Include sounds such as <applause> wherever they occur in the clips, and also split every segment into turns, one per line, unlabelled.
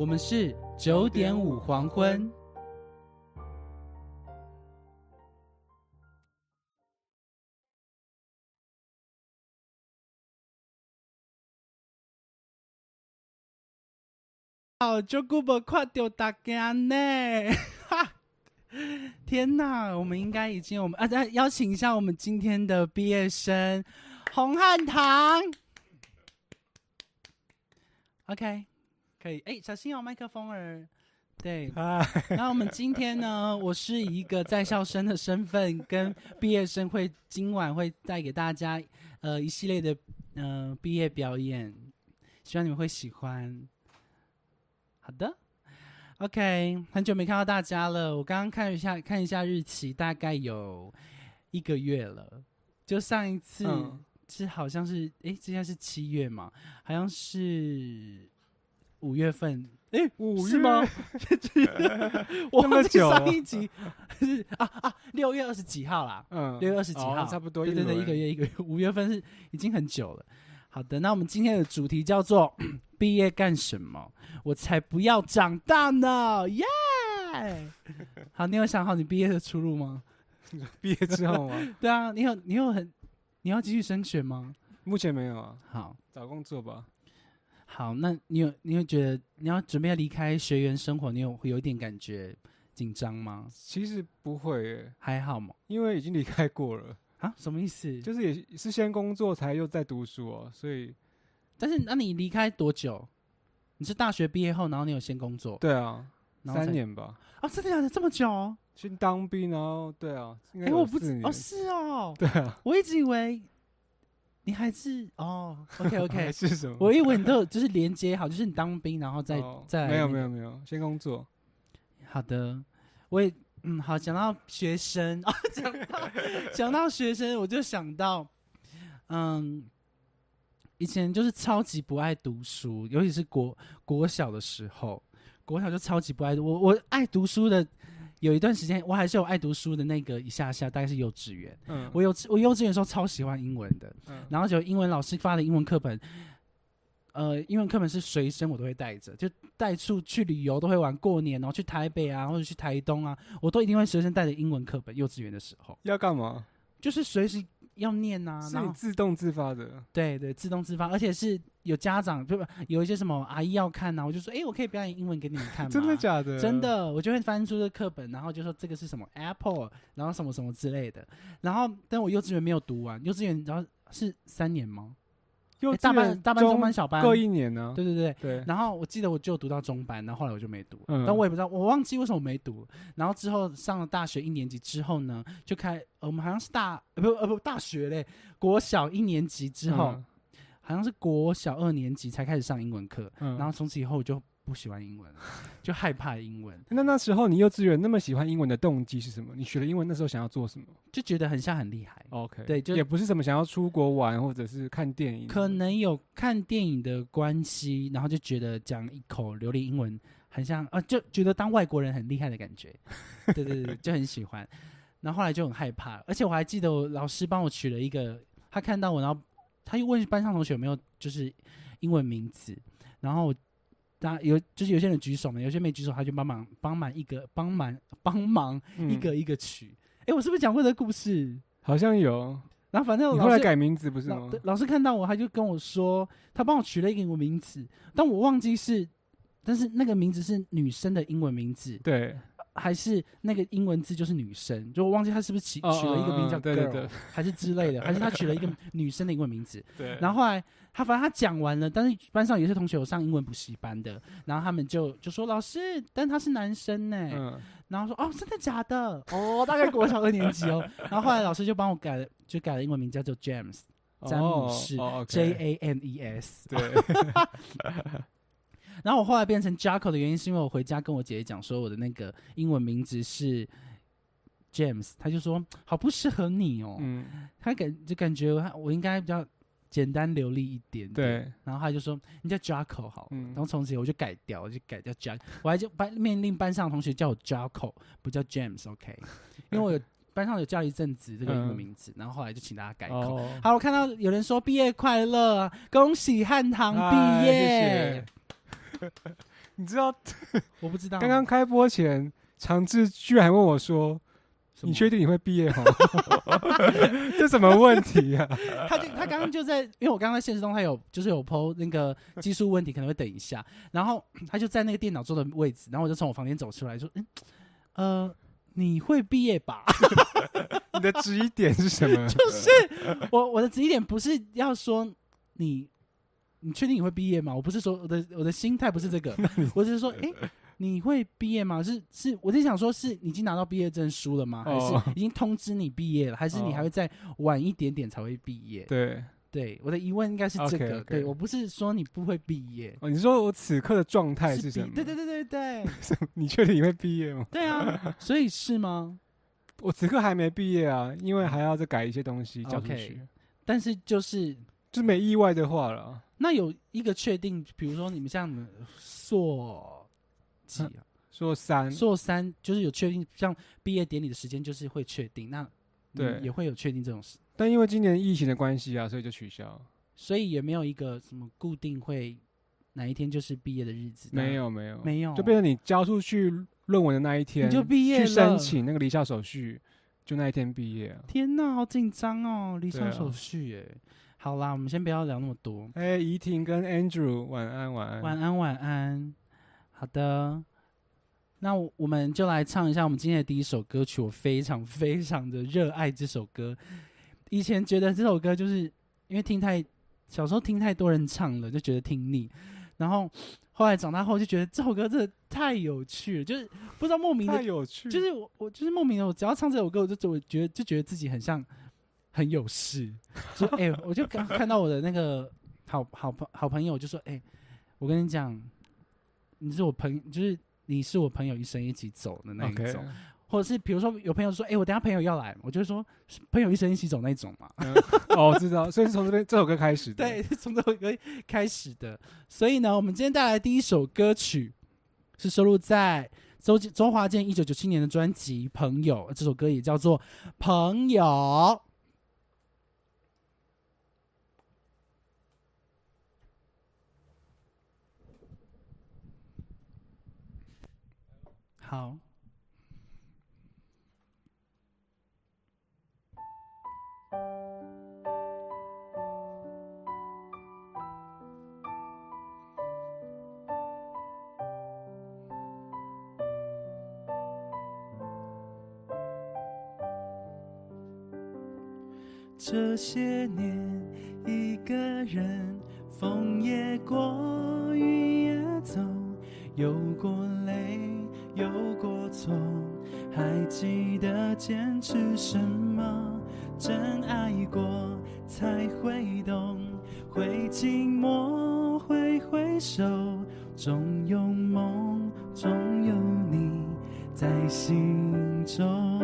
我们是九点五黄昏。好，就顾不快丢大家呢！<laughs> 哈，天哪，我们应该已经我们啊，再邀请一下我们今天的毕业生洪汉堂。OK，可以，哎，小心哦，麦克风儿。对，
嗨，
然后我们今天呢，<laughs> 我是以一个在校生的身份，跟毕业生会今晚会带给大家呃一系列的呃毕业表演，希望你们会喜欢。好的，OK，很久没看到大家了，我刚刚看一下看一下日期，大概有一个月了，就上一次
嗯。
是好像是哎，现在是七月嘛，好像是五月份。诶，
五
是吗？<laughs> 我
那么
忘记
久了
上一集是啊啊，六月二十几号啦，
嗯
六月二十几
哦
号，
差不多
对对对，一个月一个月，五月份是已经很久了。好的，那我们今天的主题叫做 <coughs> 毕业干什么？我才不要长大呢，耶！好，你有想好你毕业的出路吗？<laughs>
毕业之后吗？<laughs>
对啊，你有你有很你要继续升学吗？
目前没有啊，
好
找工作吧。
好，那你有你有觉得你要准备要离开学员生活，你有会有一点感觉紧张吗？
其实不会耶，
还好嘛？
因为已经离开过了，
啊，什么意思？
就是也是先工作才又在读书哦，所以
但是那你离开多久？你是大学毕业后，然后你有先工作，
对啊，
然后才
三年吧，
啊？真的假的？这么久、哦？
先当兵，然后对啊，应
哎、
该有
我不知
年
哦，是哦，
对啊，
我一直以为你还是哦，OK OK <laughs>
是什么？
我以为你都有就是连接好，就是你当兵，然后再、
哦
再
没有没有没有，先工作。
好的，我也嗯好，讲到学生啊，讲到讲到学生，我就想到，嗯，以前就是超级不爱读书，尤其是国国小的时候，国小就超级不爱读。我我爱读书的有一段时间，我还是有爱读书的那个一下下，大概是幼稚园。
嗯，
我幼稚我幼稚园的时候超喜欢英文的，
嗯
然后就英文老师发的英文课本，呃，英文课本是随身我都会带着，就带出去旅游都会玩，过年然后去台北啊或者去台东啊，我都一定会随身带着英文课本。幼稚园的时候，
要干嘛？
就是随时要念呐、
是
然后
你自动自发的。
对对自动自发，而且是有家长对吧？有一些什么阿姨要看呐、我就说，哎，我可以表演英文给你们看吗？<laughs>
真的假的？
真。的，我就会翻出这个课本，然后就说这个是什么 Apple，然后什么什么之类的。然后，但我幼稚园没有读完，幼稚园然后是三年吗？
幼稚
诶大班、
园
大班、中班、小班
各一年呢。
对对对。
对，
然后我记得我就读到中班，然后后来我就没读，
嗯
但我也不知道，我忘记为什么我没读。然后之后上了大学一年级之后呢，就开呃我们好像是大呃不呃不大学嘞，国小一年级之后，
嗯
好像是国小二年级才开始上英文课，
嗯
然后从此以后我就不喜欢英文，<laughs> 就害怕英文。<laughs>
那那时候你幼稚园那么喜欢英文的动机是什么？你学了英文那时候想要做什么
就觉得很像很厉害。
？OK，
对就
也不是什么想要出国玩或者是看电影，
可能有看电影的关系，然后就觉得讲一口流利英文很像啊，就觉得当外国人很厉害的感觉。<laughs> 对对对，就很喜欢。然后后来就很害怕，而且我还记得我老师帮我取了一个，他看到我，然后他又问班上同学有没有就是英文名字，然后大家有就是有些人举手嘛，有些没举手，他就帮忙帮忙一个帮忙帮忙
嗯
一个一个取。哎、我是不是讲过这个故事？
好像有。
然后反正
你后来改名字不是吗？
老老师看到我，他就跟我说，他帮我取了一个我名字，但我忘记是但是那个名字是女生的英文名字，
对，
还是那个英文字就是女生？就我忘记他是不是取了一个名叫 girl，
对
还是之类的，还是他取了一个女生的英文名字？<laughs>
对，
然后后来他反正他讲完了，但是班上有些同学有上英文补习班的，然后他们就就说老师，但他是男生呢，
嗯，
然后说哦真的假的？<laughs> 哦，大概国小二年级哦。然后后来老师就帮我改了，就改了英文名叫做 James，詹姆士
哦 J，OK
A M E S。
对，<laughs>
然后我后来变成 Jacko 的原因是因为我回家跟我姐姐讲说我的那个英文名字是 James，她就说好不适合你哦，
嗯，
她感就感觉我我应该比较简单流利一点点。
对，
然后她就说你叫 Jacko 好了，
嗯
然后从此我就改掉，我就改叫 Jack，我还就班命令班上的同学叫我 Jacko，不叫 James，OK，、因为我有班上有叫一阵子这个英文
嗯
名字，然后后来就请大家改口。
哦，
好，我看到有人说毕业快乐，恭喜汉唐毕
哎
业。
谢谢 <laughs> 你知道 <laughs>
我不知道，
刚刚开播前，长治居然问我说：“你确定你会毕业吗？” <laughs> 这什么问题啊？
他就他刚刚就在，因为我刚刚在现实中他有就是有 PO 那个技术问题，可能会等一下，然后 <clears throat> 他就在那个电脑桌的位置，然后我就从我房间走出来说，嗯，呃，你会毕业吧？
你的质疑点是什么？
就是我我的质疑点不是要说你，你确定你会毕业吗？我不是说我的我的心态不是这个，我只是说，诶，你会毕业吗？是是，我在想说，是你已经拿到毕业证书了吗？还
哦
是已经通知你毕业了？还是你
哦
还会再晚一点点才会毕业？
对，
对，我的疑问应该是这个。对我不是说你不会毕业，
哦，你说我此刻的状态是什么？
对对对对对 <laughs>
你确定你会毕业吗？
对啊，所以是吗？
我此刻还没毕业啊，因为还要再改一些东西交出
OK
去。
但是就是
就没意外的话了，
那有一个确定，比如说你们像你们硕几啊？<laughs>
硕三
硕三就是有确定，像毕业典礼的时间就是会确定，那
对
也会有确定这种事，
但因为今年疫情的关系啊，所以就取消。
所以也没有一个什么固定会哪一天就是毕业的日子，
没有没有
没有，
就变成你交出去论文的那一天，
你就毕业
去申
了
请那个离校手续，就那一天毕业啊。
天呐，好紧张哦，离
对啊
上手续耶。好啦，我们先不要聊那么多。
哎，怡婷跟 Andrew 晚安晚安。
晚安，晚安。好的，那我我们就来唱一下我们今天的第一首歌曲。我非常非常的热爱这首歌。以前觉得这首歌就是因为听太小时候听太多人唱了，就觉得听腻。然后后来长大后就觉得这首歌真的太有趣了，就是不知道莫名的
太有趣，
就是我，我就是莫名的，我只要唱这首歌，我就就我觉得就觉得自己很像很有事。<laughs> 就哎、我就刚看到我的那个好好朋好朋友，我就说，哎、我跟你讲，你是我朋，就是你是我朋友一生一起走的那一种，或者是比如说有朋友说，哎、我等下朋友要来，我就说是朋友一生一起走那种嘛。
嗯哦，我知道，所以是从这边这首歌开始的。
对，是从这首歌开始的。所以呢，我们今天带来第一首歌曲是收录在周周华健一九九七年的专辑《朋友》，这首歌也叫做《朋友》。好。这些年，一个人，风也过，雨也走，有过泪，有过错，还记得坚持什么？真爱过才会懂，会寂寞，会回首，总有梦，总有你在心中。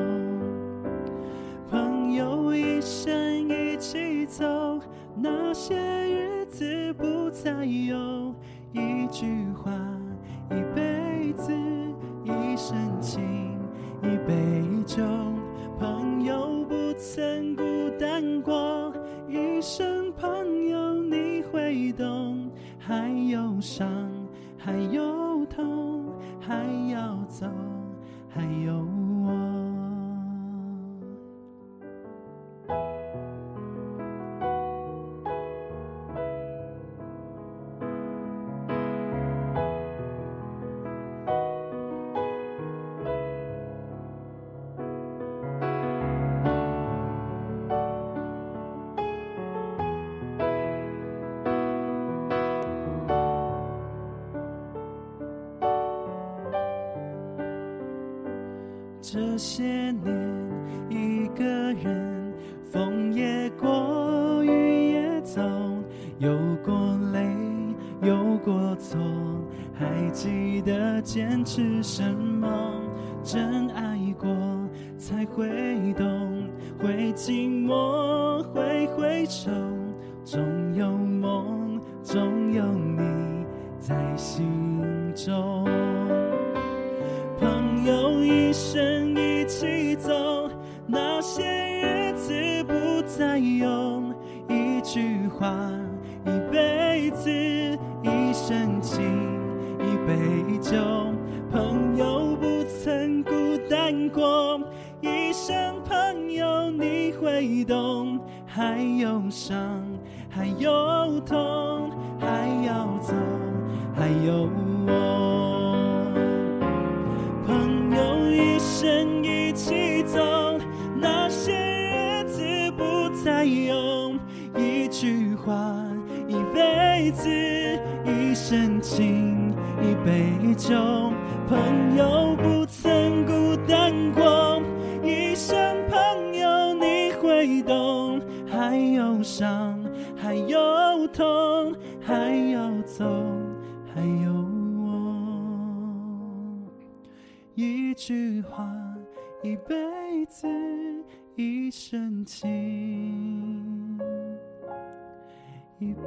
朋友一生一起走，那些日子不再有。一句话，深情，一杯酒。朋友不曾孤单过，一生朋友你会懂。还有伤，还有痛，还要走，还有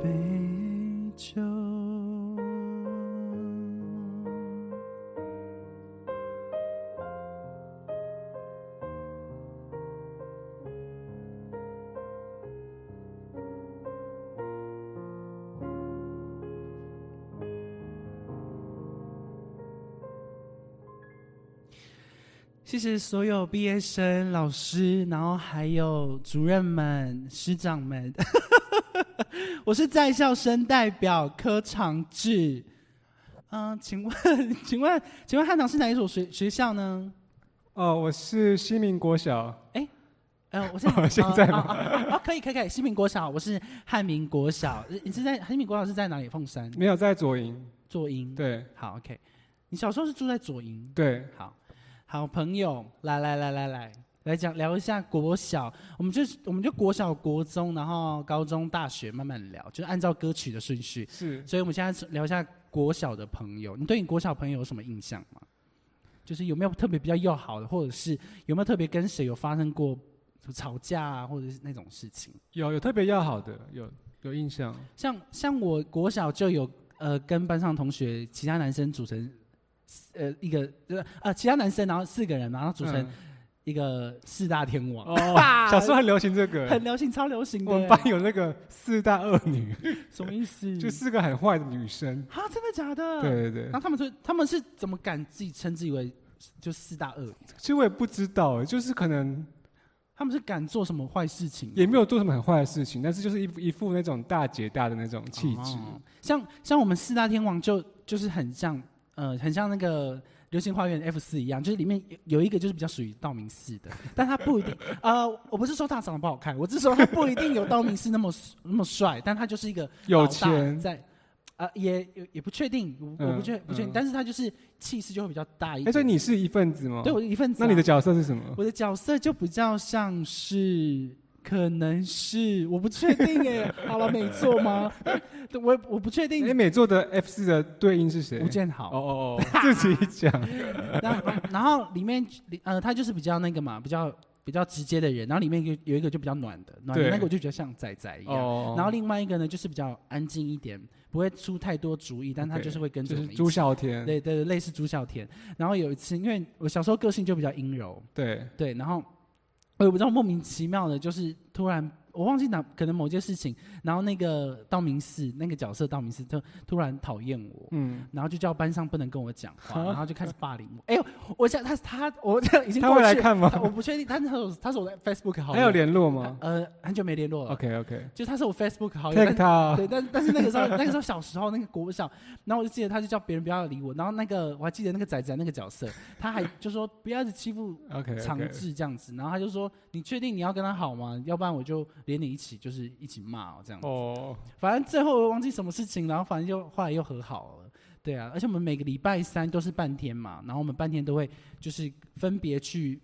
杯酒。谢谢所有毕业生、老师，然后还有主任们、师长们。我是在校生代表柯长志。嗯、请问，<laughs> 请问，请问汉唐是哪一所学学校呢？
哦，我是西民国小，哎
呃，我现在 <laughs>
现在吗
啊啊啊啊可以可以可以，西明国小，我是汉民国小。呃你是在汉民国小是在哪里？凤山
没有在左营。
左营。
对
好，OK。你小时候是住在左营？
对，
好，好朋友，来来来来来，来讲聊一下国小，我们就我们就国小、国中，然后高中、大学慢慢聊，就是按照歌曲的顺序。
是
所以我们现在聊一下国小的朋友，你对你国小朋友有什么印象吗？就是有没有特别比较要好的，或者是有没有特别跟谁有发生过吵架啊，或者是那种事情？
有有特别要好的，有有印象。
像像我国小就有呃跟班上同学其他男生组成呃一个呃啊其他男生然后四个人然后组成
嗯
一个四大天王，
哦，<laughs> 小时候很流行这个，
很流行，超流行的。
我们班有那个四大恶女，<laughs>
什么意思？<laughs>
就四个很坏的女生。
啊，真的假的？。
对对对
然后，他们说他们是怎么敢自己称自己为就四大恶女？
其实我也不知道，就是可能
他们是敢做什么坏事情？
也没有做什么很坏的事情，但是就是一副一副那种大姐大的那种气质。
哦像像我们四大天王就就是很像呃很像那个流星花园 F 四一样，就是里面有有一个就是比较属于道明寺的，<laughs> 但他不一定呃我不是说他长得不好看，我只是说他不一定有道明寺那么 <laughs> 那么帅，但他就是一个
有钱
在。啊、也也也不确定，我我不
嗯
确不确定，
嗯
但是他就是气势就会比较大一
哎、
点。
所以你是一份子吗？
对我一份子啊、
那你的角色是什么？
我的角色就比较像是，可能是我不确定哎，<laughs> 好了，美作吗？<laughs> 我我不确定
哎、
定。
美作的 F 四的对应是谁？
吴建豪，
哦哦哦，<laughs> 自己讲。
然后然后里面呃，他就是比较那个嘛，比较比较直接的人，然后里面有有一个就比较暖的，暖的那个我就觉得像仔仔一样。
哦，
然后另外一个呢，就是比较安静一点，不会出太多主意，但他就是会跟着
就是朱。孝天。
对对对，类似朱孝天。然后有一次，因为我小时候个性就比较阴柔，
对
对，然后我也不知道莫名其妙的，就是突然我忘记哪可能某件事情，然后那个道明寺那个角色道明寺就突然讨厌我，
嗯，
然后就叫班上不能跟我讲话，
啊 <laughs>
然后就开始霸凌我。哎呦，我想他他我这已经
他会来看吗？
我不确定，但是他是他是我的 Facebook 好友，
还有联络吗
呃很久没联络了
？OK OK，
就他是我 Facebook 好友但
他啊。
对，但但是那个时候，那个时候小时候那个国小，然后我就记得他就叫别人不要理我，然后那个我还记得那个仔仔那个角色，<laughs> 他还就说不要一直欺负
OK
长治这样子，然后他就说你确定你要跟他好吗？要不然我就连你一起就是一起骂哦这样子。
哦，
反正最后我忘记什么事情，然后反正就后来又和好了。对啊，而且我们每个礼拜三都是半天嘛，然后我们半天都会就是分别去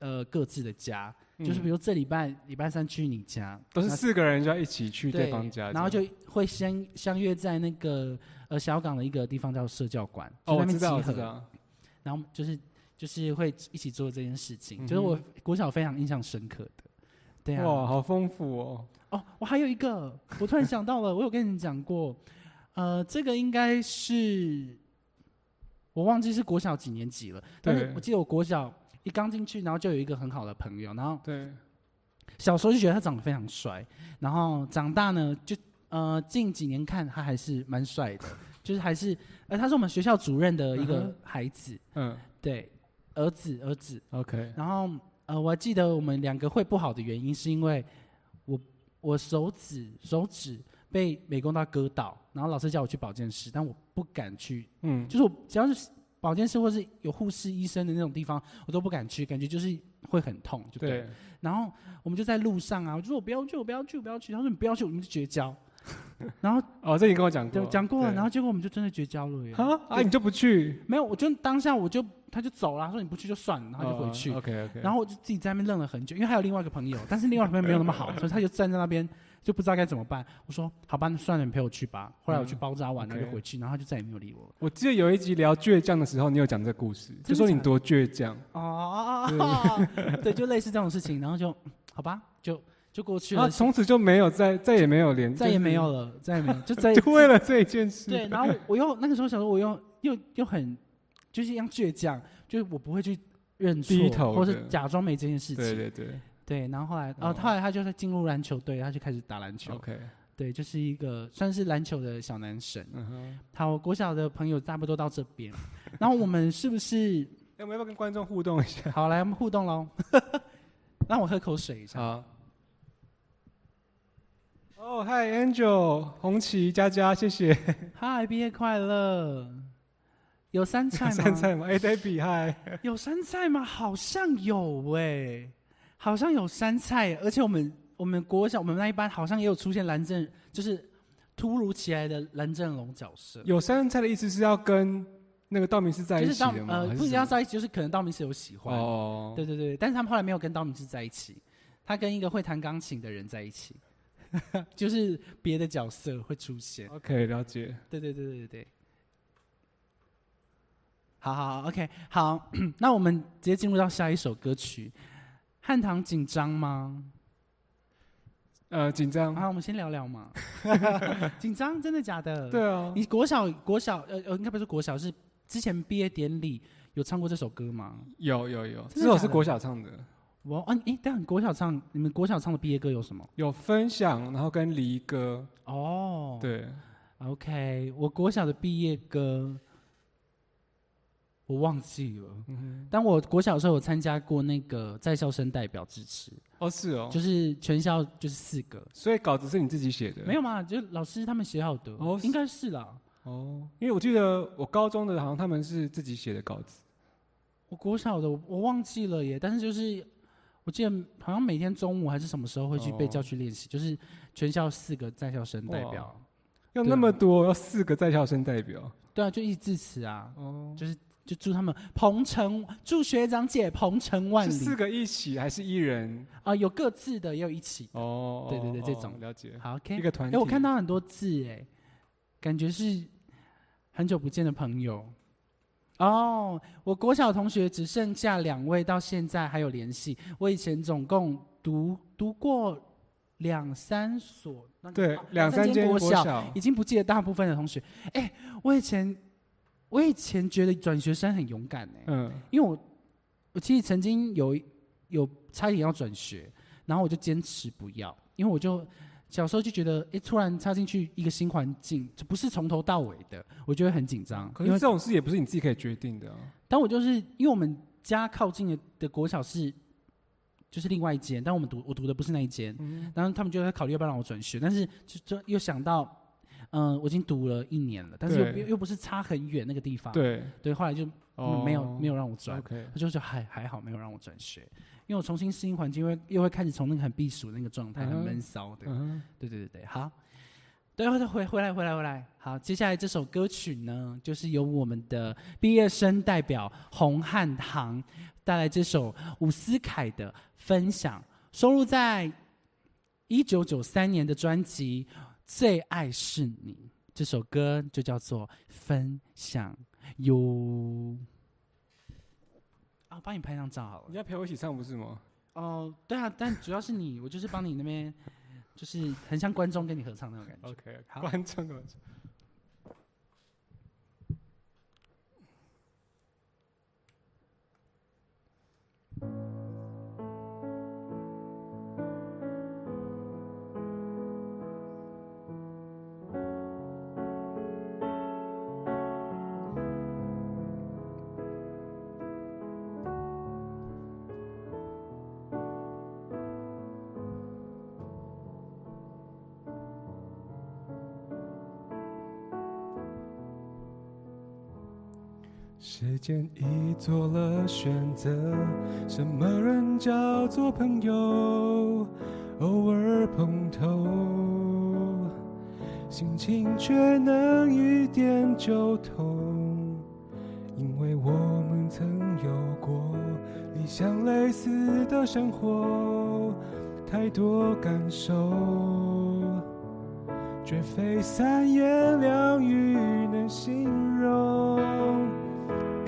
呃各自的家，就是比
如
如这礼拜礼拜三去你家，
都是四个人就要一起去对
对
方家
然后就会相相约在那个呃小港的一个地方叫社教馆，
哦，我知道，我，知道，
然后就是就是会一起做这件事情，
嗯
就是我国小非常印象深刻的，对啊，
哇，好丰富哦，
哦，我还有一个，我突然想到了，我有跟你讲过，<laughs> 呃，这个应该是我忘记是国小几年级了，但是我记得我国小一刚进去，然后就有一个很好的朋友，然后
对，
小时候就觉得他长得非常帅，然后长大呢，就呃近几年看他还是蛮帅的，<laughs> 就是还是呃他是我们学校主任的一个孩子，
嗯。
对，儿子儿子
，，OK，
然后呃，我还记得我们两个会不好的原因，是因为我我手指手指被美工刀割到，然后老师叫我去保健室，但我不敢去，
嗯，
就是我只要是保健室或是有护士医生的那种地方，我都不敢去，感觉就是会很痛，就对了。
对，
然后我们就在路上啊，我就说我不要去，我不要去，我不要去。他说你不要去，我们就绝交。<laughs> 然后
哦，这你跟我讲过，
讲过了，然后结果我们就真的绝交了耶。
啊啊，你就不去，
没有，我就当下我就他就走了，他说你不去就算了，然后就回去。
，OK OK，
然后我就自己在那边愣了很久，因为还有另外一个朋友，<laughs> 但是另外一个朋友没有那么好，所以他就站在那边就不知道该怎么办。我说好吧，那算了，你陪我去吧。后来我去
嗯
包扎完，然后就回去，然后他就再也没有理我了。
我记得有一集聊倔强的时候，你有讲这个故事，就说你多倔强，
哦，<laughs> 对，就类似这种事情，然后就好吧，就就过去了
然后，从此就没有再再也没有连，
再也没有
了，
了，再也没有，<laughs> 就再
就为了这一件事，
对。然后我又那个时候想说，我又又又很就是一样倔强，就是我不会去认
低
错，或是假装没这件事情。
对对对
对然后后来，
哦
哦，后来他就是进入篮球队，他就开始打篮球。
，OK，
对，就是一个算是篮球的小男神。
嗯哼，
好，我国小的朋友差不多到这边，然后我们是不是
哎我们要不要跟观众互动一下？
好来我们互动喽？<laughs> 让我喝口水一下。
好。哦，嗨，Angel，红旗佳佳，谢谢。
嗨，毕业快乐！有山菜吗？
山菜吗？哎，Debbie，嗨。
有山菜吗？好像有哎、好像有山菜，而且我们我们国小我们那一班好像也有出现蓝正，就是突如其来的蓝正龙角色。
有山菜的意思是要跟那个道明寺在一起的吗？
呃不一定要在一起，就是可能道明寺有喜欢。
哦，
对对对，但是他们后来没有跟道明寺在一起，他跟一个会弹钢琴的人在一起，<laughs> 就是别的角色会出现。
，OK，了解。
对对对对对对。好好好，OK，好，<clears throat> 那我们直接进入到下一首歌曲。汉唐紧张吗？
呃，紧张。
啊，我们先聊聊嘛。<laughs> 紧张，真的假的？。
对啊，
你国小国小呃呃，应该不是国小，是之前毕业典礼有唱过这首歌吗？
有有有，这首是国小唱的，
我啊，诶，但你国小唱，你们国小唱的毕业歌有什么？
有分享，然后跟离歌，
哦，
对
，，OK，我国小的毕业歌我忘记了。
嗯哼，
但我国小的时候有参加过那个在校生代表支持，
哦是哦，
就是全校就是四个，
所以稿子是你自己写的？
没有嘛，就是老师他们写好的，
哦
应该是啦。
哦，因为我记得我高中的好像他们是自己写的稿子，
我国小的我我忘记了耶，但是就是我记得好像每天中午还是什么时候会去被
哦。
叫去练习，就是全校四个在校生代表，
要那么多，要四个在校生代表，
对啊，就一致辞啊，
哦，
就是就祝他们鹏程，祝学长姐鹏程万里。
是四个一起还是一人？
啊，有各自的，也有一起。的。
哦，
对对对
哦
这种。
哦了解，
好，OK，哎、
一个团体。
我看到很多字，哎，感觉是很久不见的朋友。哦，我国小同学只剩下两位，到现在还有联系。我以前总共读读过两三所，那个
对
啊
两三间
国小，
国小
已经不记得大部分的同学。哎，我以前我以前觉得转学生很勇敢哎、
嗯，
因为我我其实曾经有有差点要转学，然后我就坚持不要，因为我就小时候就觉得，哎，突然插进去一个新环境，这不是从头到尾的，我觉得很紧张。因为
可是这种事也不是你自己可以决定的啊。
但我就是因为我们家靠近的的国小是就是另外一间，但我们读我读的不是那一间，
嗯，
然后他们就在考虑要不要让我转学，但是就就又想到。嗯，我已经读了一年了，但是又
对
又又不是差很远那个地方，
对，
对，后来就、
哦，
没有没有让我转我就觉得还还好，没有让我转学，因为我重新适应环境，又会又会开始从那个很避暑的那个状态，很闷骚的。
嗯
对对对对，好。对，回回来回来回来。好，接下来这首歌曲呢，就是由我们的毕业生代表洪汉堂带来这首伍思凯的分享，收录在一九九三年的专辑《最爱是你》。这首歌就叫做《分享》哟。啊，帮你拍张照好了。
你要陪我一起唱不是吗？
哦，对啊，但主要是你，我就是帮你那边，就是很像观众跟你合唱那种感觉。
OK，
好
观众观众。间已做了选择，什么人叫做朋友？偶尔碰头，心情却能一点就通，因为我们曾有过理想类似的生活，太多感受。绝非三言两语能形容。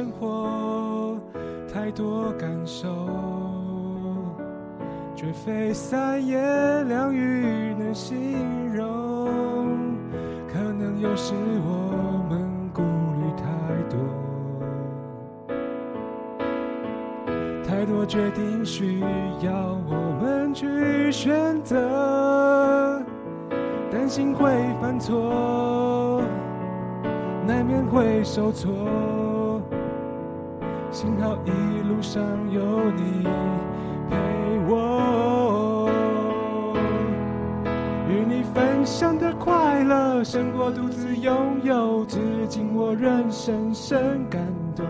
生活，太多感受，绝非三言两语能形容。可能有时我们顾虑太多。太多决定需要我们去选择，担心会犯错，难免会受挫。幸好一路上有你陪我，与你分享的快乐胜过独自拥有，至今我仍深深感动。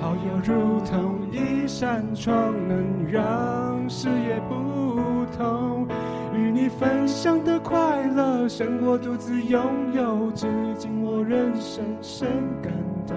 好友如同一扇窗，能让视野不同。与你分享的快乐胜过独自拥有，至今我仍深深感动。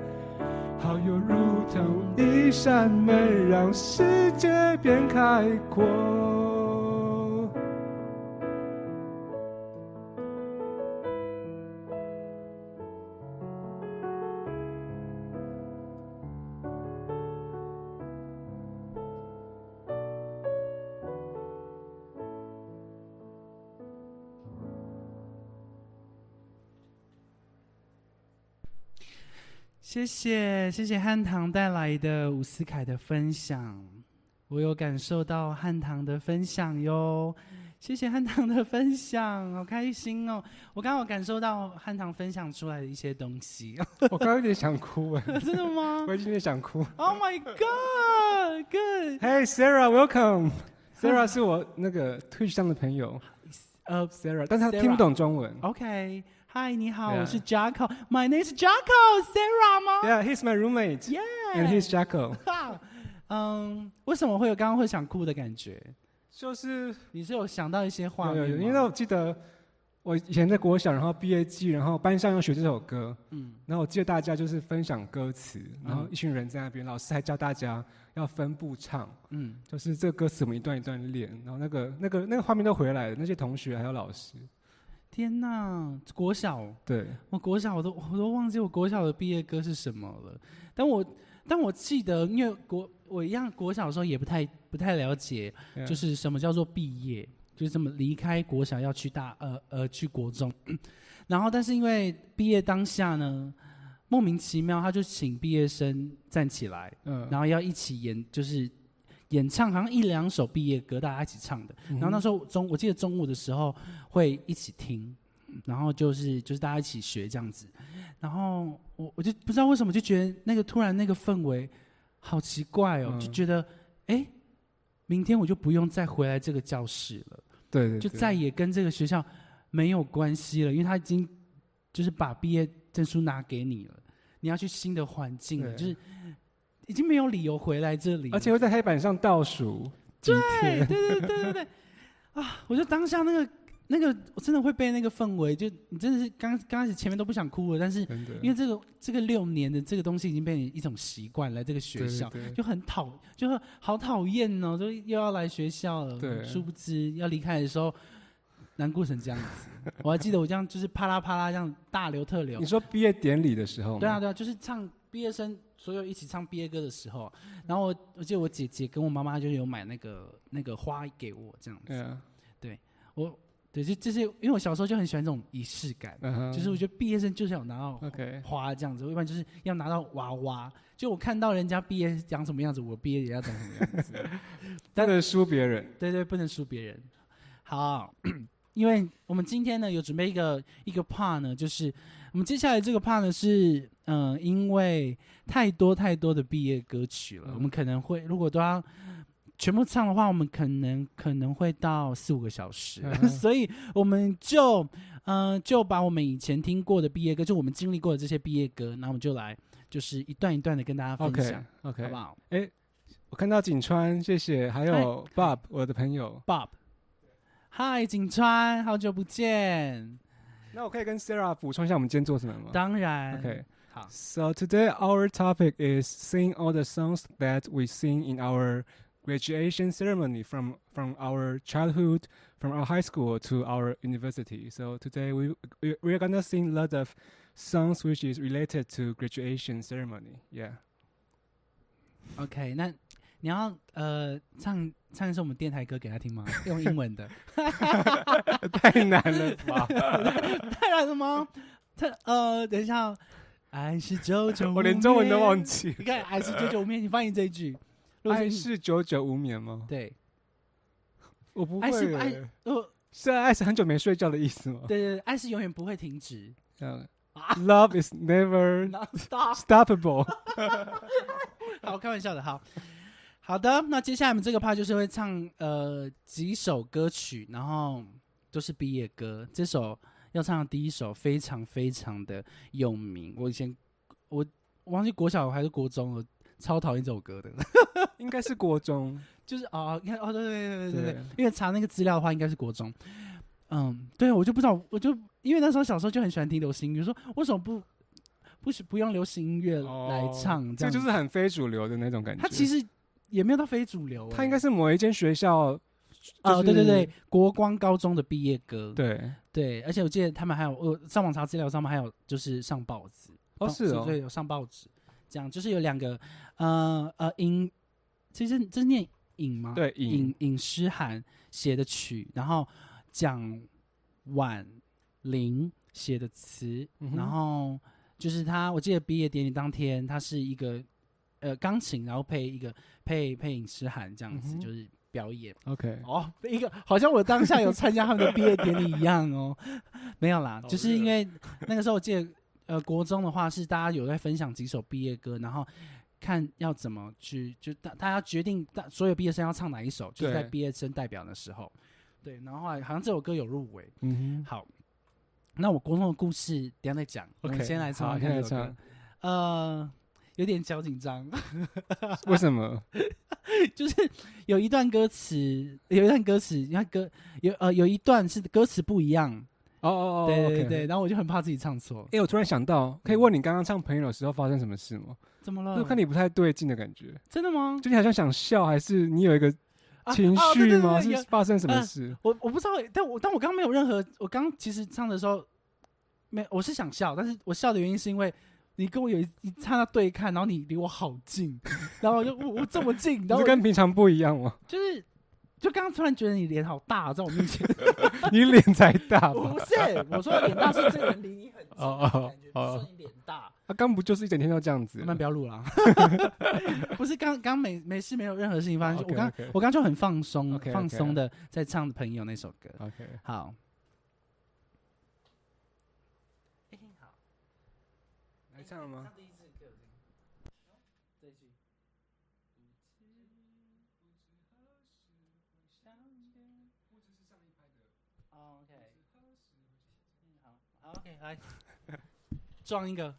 好友如同一扇门，让世界变开阔。
谢谢谢谢汉唐带来的伍思凯的分享，我有感受到汉唐的分享哟。谢谢汉唐的分享，<laughs> 好开心哦！我刚好感受到汉唐分享出来的一些东西，<laughs> <laughs>
我刚刚有点想哭哎，
真的吗
我有点想哭。
？Oh my god, good。
Hey Sarah, welcome. Sarah 是我那个 Twitch 上的朋友
呃
Sarah，但她
Sarah
听不懂中文。
，OK，嗨，你好，我是 Jacko。My name is Jacko，Sarah 吗
Yeah, he's my roommate. Yeah, and he's Jacko. <laughs>
哈，嗯，为什么会有刚刚会想哭的感觉？
就是
你是有想到一些画面？
有有有，因为我记得我以前在国小，然后毕业季，然后班上要学这首歌，
嗯，
然后我记得大家就是分享歌词，然后一群人在那边，老师还教大家要分步唱，
嗯，
就是这个歌词我们一段一段练，然后那个那个那个画面都回来了，那些同学还有老师，
天呐，国小，
对，
我国小我都我都忘记我国小的毕业歌是什么了。但我但我记得，因为国我一样国小的时候也不太不太了解，就是什么叫做毕业，就是这么离开国小要去大呃呃去国中，<clears throat> 然后但是因为毕业当下呢，莫名其妙他就请毕业生站起来，
嗯，
然后要一起演，就是演唱，好像一两首毕业歌，大家一起唱的。然后那时候中，我记得中午的时候会一起听，然后就是就是大家一起学这样子。然后我我就不知道为什么就觉得那个突然那个氛围好奇怪哦，
嗯。
就觉得哎，明天我就不用再回来这个教室了，
对对，
就再也跟这个学校没有关系了，因为他已经就是把毕业证书拿给你了，你要去新的环境了，就是已经没有理由回来这里，
而且会在黑板上倒数，
对对对对对对，啊！我就当下那个那个，我真的会被那个氛围，就你真的是刚刚开始前面都不想哭了，但是，因为这个这个六年的这个东西已经变成一种习惯，来这个学
对
校就很讨，就好讨厌哦，就又要来学校了，
对
殊不知要离开的时候难过成这样子。我还记得我这样就是啪啦啪啦这样大流特流
你，说毕业典礼的时候？
对啊，对啊，就是唱毕业生所有一起唱毕业歌的时候，然后我我记得我姐姐跟我妈妈就有买那个那个花给我这样子，
对啊，
我对就就是因为我小时候就很喜欢这种仪式感，就是我觉得毕业生就是要拿到花这样子，我一般就是要拿到娃娃，就我看到人家毕业长什么样子，我毕业也要长什么样子，<laughs>
不能输别人。
对对，不能输别人。好，<clears throat> 因为我们今天呢有准备一个一个 part 呢，就是我们接下来这个 part 呢是嗯、呃因为太多太多的毕业歌曲了，
嗯
我们可能会如果都要全部唱的话，我们可能可能会到四五个小时，<laughs>
嗯。
所以我们就嗯、呃就把我们以前听过的毕业歌，就我们经历过的这些毕业歌，那我们就来就是一段一段的跟大家分享
OK，
好不好？
哎我看到景川，谢谢，还有 Bob，我的朋友。
？Bob，嗨，景川，好久不见。
那我可以跟 Sarah 补充一下我们今天做什么吗？
当然。
OK
好，
So today our topic is sing all the songs that we sing in our graduation ceremony from from our childhood, from our high school to our university. So today we we we're gonna sing a lot of songs which is related to graduation ceremony. Yeah.
OK，那你要呃唱唱一首我们电台歌给他听吗？用英文的，
太难了吧？
太难了吗？他呃，等一下哦， <laughs> <laughs> 爱是久久无眠，
我连中文都忘记。
你看，爱是久久无眠，你翻译这一句，
爱是久久无眠吗？
对，
我不
爱是爱。呃，
是啊爱是很久没睡觉的意思吗？
对对对，爱是永远不会停止。
嗯
啊
，Love is never stop，stoppable。<laughs>
好，开玩笑的，好。好的，那接下来我们这个 part 就是会唱呃几首歌曲，然后都是毕业歌。这首要唱的第一首非常非常的有名，我以前我我忘记国小还是国中了，超讨厌这首歌的。<laughs>
应该是国中，
就是哦，你看哦，对对对对对因为查那个资料的话，应该是国中。嗯，对，我就不知道，我就因为那时候小时候就很喜欢听流行音乐，说为什么不不是不用流行音乐来唱？这
就是很非主流的那种感觉。
它其实也没有到非主流欸，
它应该是某一间学校，
啊，
就是
对对对，国光高中的毕业歌，
对，
对，而且我记得他们还有，我上网查资料，上面还有就是上报纸，
哦是哦
对，有上报纸，这样就是有两个，呃呃，尹，其实这是念影吗？
对尹
尹尹诗涵写的曲，然后蒋婉玲写的词，
嗯
然后就是他，我记得毕业典礼当天，他是一个呃钢琴，然后配一个配配影诗函这样子，
嗯
就是表演。
OK，
哦，一个好像我当下有参加他们的毕业典礼一样哦，<laughs> 没有啦，就是因为那个时候我记得，呃，国中的话是大家有在分享几首毕业歌，然后看要怎么去，就大大家决定大所有毕业生要唱哪一首，就是在
对
毕业生代表的时候，对，然后好像这首歌有入围，
嗯哼。
好，那我国中的故事等一下再讲，我们先来唱
好
唱看这首歌
先来唱，
呃，有点小紧张。
哼，为什么？<laughs>
就是有一段歌词，有一段歌词，你看歌有呃有一段是歌词不一样，
哦哦哦，
对对。然后我就很怕自己唱错，
哎，我突然想到，可以问你刚刚唱《朋友》的时候发生什么事吗？
怎么了？
就看你不太对劲的感觉，
真的吗？
就你好像想笑，还是你有一个
啊
情绪吗？是发生什么
呃
事？
我我不知道，但我但我刚刚没有任何，我刚其实唱的时候没，我是想笑，但是我笑的原因是因为你跟我有一一刹那对看，然后你离我好近，<laughs> 然后我就我我这么近，<laughs> 然
这
后我
跟平常不一样吗？
就是就刚刚突然觉得你脸好大，在我面前，<laughs>
你脸才大吧
不？是我说的脸大是这个人离你很近的
哦哦
感觉，不是
哦
说你脸大。
他刚不就是一整天都这样子
慢？慢不要录了啊，不是刚刚没没事，没有任何事情发生。我刚我刚就很放松
OK，OK
放松的在唱《朋友》那首歌。
OK，
好，哎好，
来唱了吗？
第一次歌，这一句。哦，OK，嗯好，好，OK，来，<laughs> 撞一个。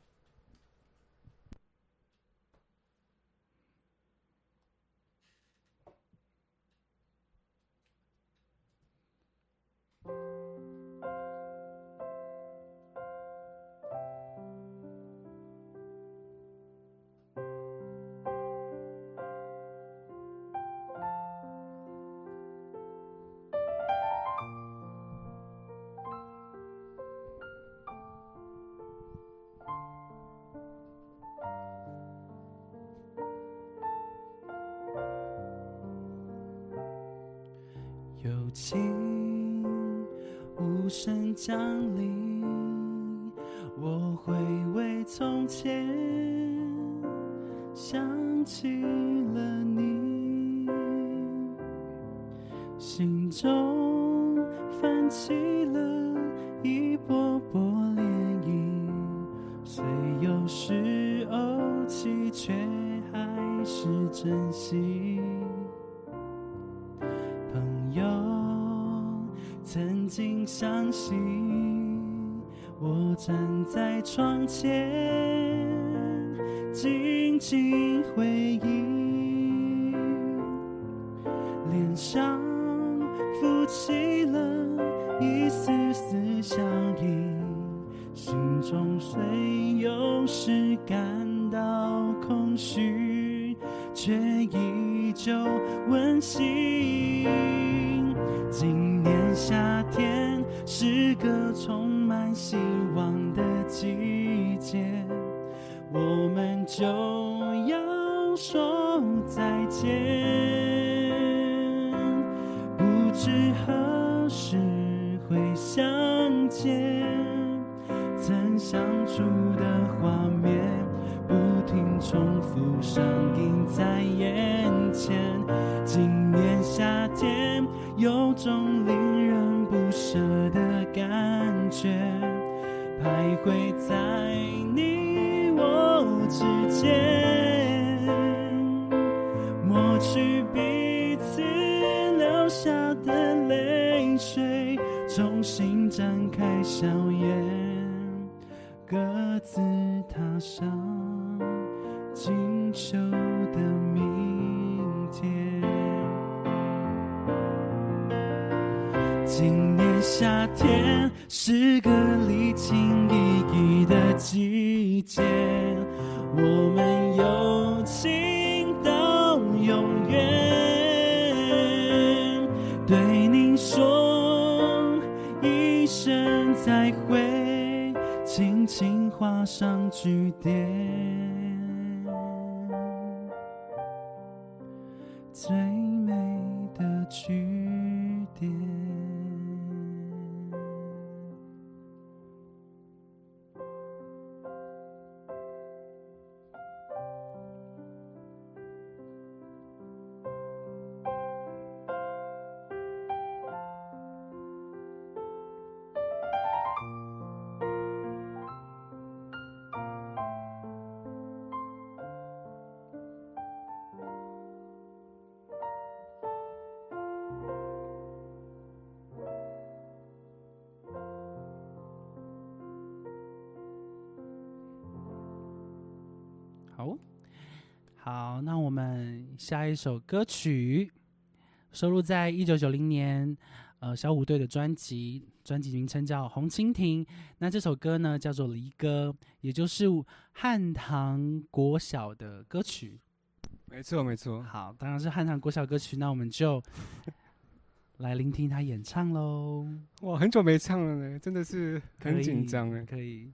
情无声降临，我回味从前，想起了你，心中泛起了一波波涟漪，虽有时怄气，却还是珍惜。站在窗前，静静回忆，种令人不舍的感觉，徘徊在你我之间，抹去彼此留下的泪水，重新展开笑颜，各自踏上锦绣今年夏天是个离情依依的季节，我们友情到永远。对你说一声再会，轻轻画上句点。最美的句下一首歌曲收录在一九九零年呃小虎队的专辑，专辑名称叫《红蜻蜓》。那这首歌呢叫做《离歌》，也就是汉唐国小的歌曲。
没错，没错。
好，当然是汉唐国小歌曲，那我们就来聆听他演唱喽。
哇，很久没唱了呢，真的是很紧张哎。
可以。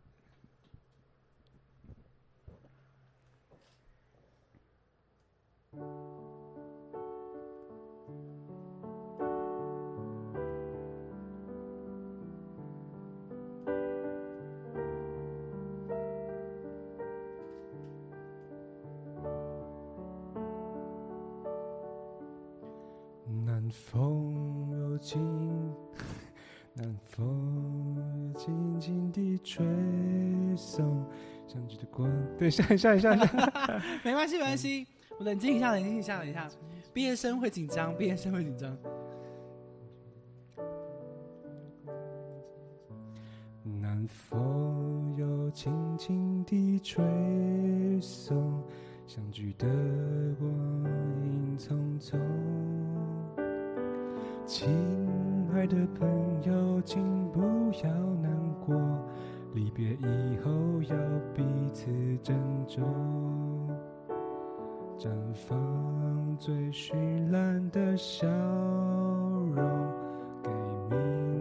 南风又轻，南风又轻轻地吹送相聚的光。等一下，一下，一下，一下。
没关系，没关系，我冷静一下，冷静一下，等一下。毕业生会紧张，毕业生会紧张。
南风又轻轻地吹送相聚的光亲爱的朋友，请不要难过，离别以后要彼此珍重。绽放最绚烂的笑容，给明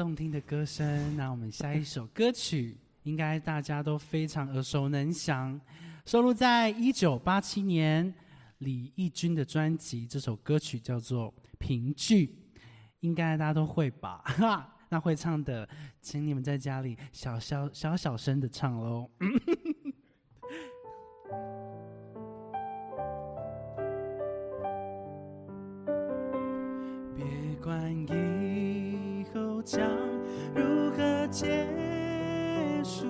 动听的歌声。那我们下一首歌曲，应该大家都非常耳熟能详，收录在一九八七年李翊君的专辑。这首歌曲叫做《评剧》，应该大家都会吧？哈，<laughs> 那会唱的，请你们在家里小小小小声的唱喽。<laughs> 别管将如何结束，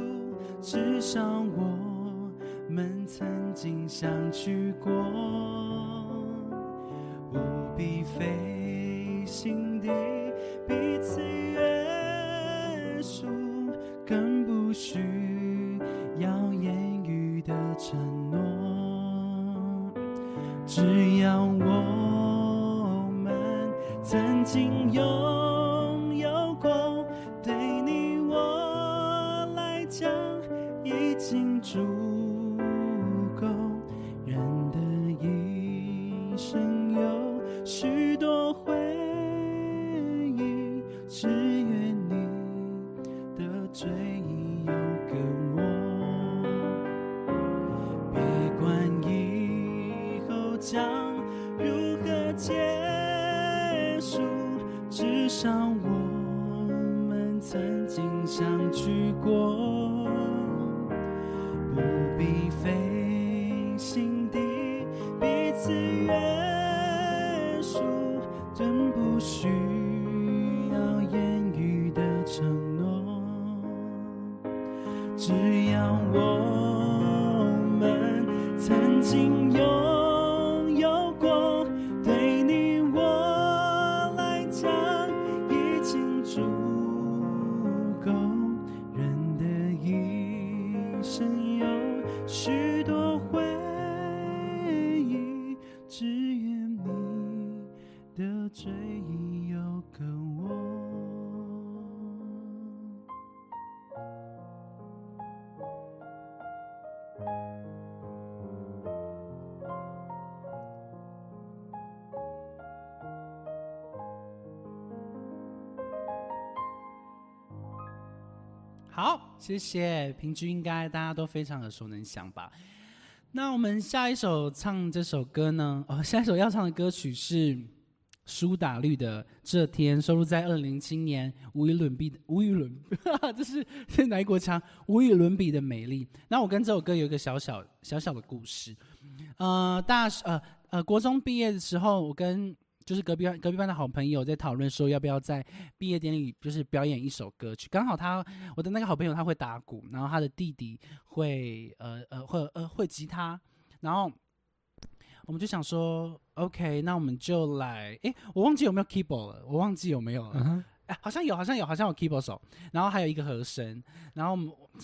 至少我们曾经相聚过。谢谢。平均应该大家都非常耳熟能详吧？那我们下一首唱这首歌呢？哦，<laughs> 下一首要唱的歌曲是苏打绿的《这天》，收录在二零零七年无与伦比的无与伦，<laughs> 这是 <laughs> 是哪一国腔？无与伦比的美丽。那我跟这首歌有一个小小小小的故事。呃，大呃呃，国中毕业的时候，我跟就是隔壁班隔壁班的好朋友在讨论说，要不要在毕业典礼就是表演一首歌曲。刚好他我的那个好朋友他会打鼓，然后他的弟弟会呃呃会呃会吉他，然后我们就想说，OK，那我们就来，诶，我忘记有没有 keyboard 了，我忘记有没有了。哎，好像有，好像有，好像有 keyboard 手，然后还有一个和声，然后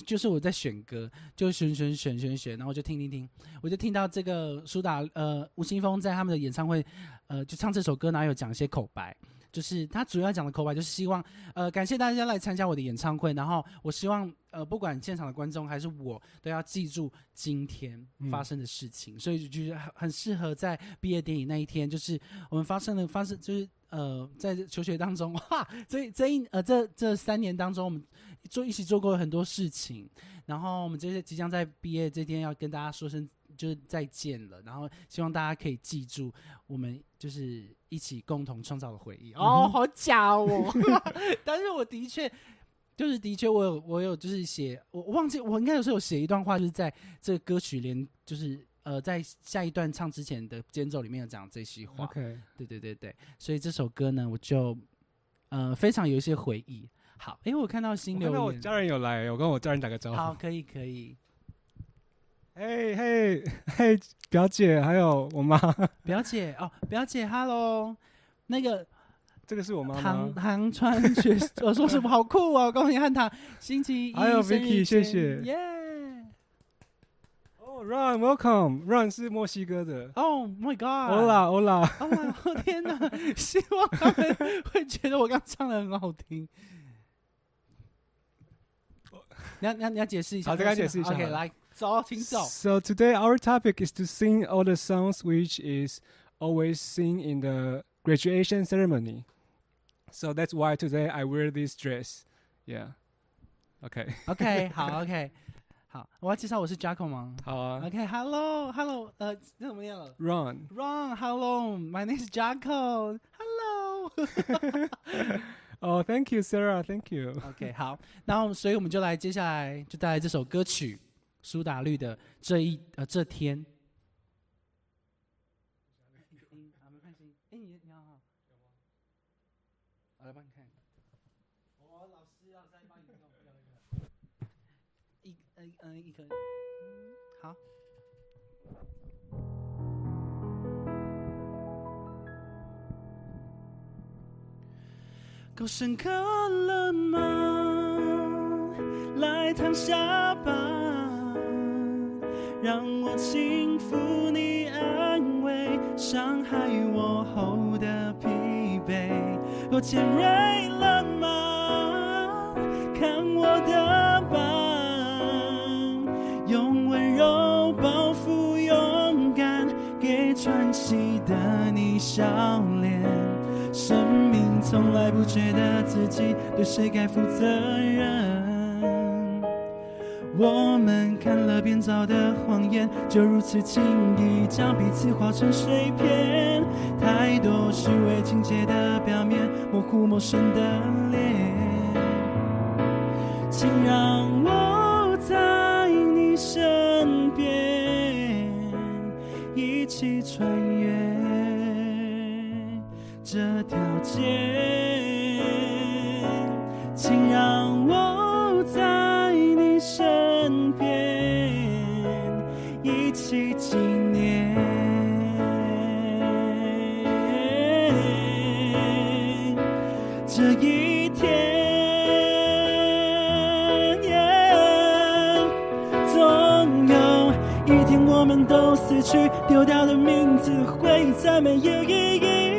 就是我在选歌，就选选选选选，然后我就听听听，我就听到这个苏打呃吴青峰在他们的演唱会，呃就唱这首歌，然后有讲一些口白，就是他主要讲的口白就是希望呃感谢大家来参加我的演唱会，然后我希望呃不管现场的观众还是我都要记住今天发生的事情，所以就觉得很很适合在毕业典礼那一天，就是我们发生了发生就是。呃，在求学当中，<laughs> 哇，这这一呃这这三年当中，我们做一起做过很多事情，然后我们这些即将在毕业这天要跟大家说声就是再见了，然后希望大家可以记住我们就是一起共同创造的回忆。哦，<laughs> 好假哦！<laughs> 但是我的确就是的确我有我有就是写我我忘记我应该有时候有写一段话，就是在这个歌曲连就是呃在下一段唱之前的间奏里面有讲这些话。
OK，
对对对对，所以这首歌呢，我就呃非常有一些回忆。好，哎，我看到新留言，
到我家人有来，我跟我家人打个招呼。
好，可以可以，
嘿嘿嘿，表姐，还有我妈，<laughs>
表姐哦，表姐，Hello，那个
这个是我妈
唐
妈。
唐唐川学，<laughs> 我说什么好酷啊！恭喜汉唐星期一
还有 Vicky，谢谢
耶！
哦，Run，Welcome，Run 是墨西哥的。
Oh my God！
Hola，Hola，
Oh my God！天哪，希望他们会觉得我刚唱的很好听。你要你要你要解释一下，
好再给他解释一下
OK，
好了
来走，请走。
So today <laughs> our topic is to sing all the songs which is always sing in the graduation ceremony. So that's why today I wear this dress. Yeah. OK.
OK，<laughs> 好，OK， 好，我要介绍我是 Jacko 吗
好啊。
？OK，Hello，Hello，呃，那怎么念了
？Ron。
Ron，Hello，My name is Jacko，Hello。
Oh, thank you, Sarah. Thank you.
OK，好，然后所以我们就来接下来就带来这首歌曲，苏打绿的这一呃这天。啊，没关系。哎，你你好好。我来帮你看。我老师，老师来帮你弄弄一个。一呃嗯一个。嗯，好。够深刻了吗？来躺下吧，让我轻抚你，安慰伤害我后的疲惫。够尖锐了吗？看我的记得你笑脸。生命从来不觉得自己对谁该负责任。我们看了编造的谎言，就如此轻易将彼此化成碎片。太多虚伪情节的表面，模糊陌生的脸。请让我一起穿越这条街。去，丢掉的名字会再没有意义。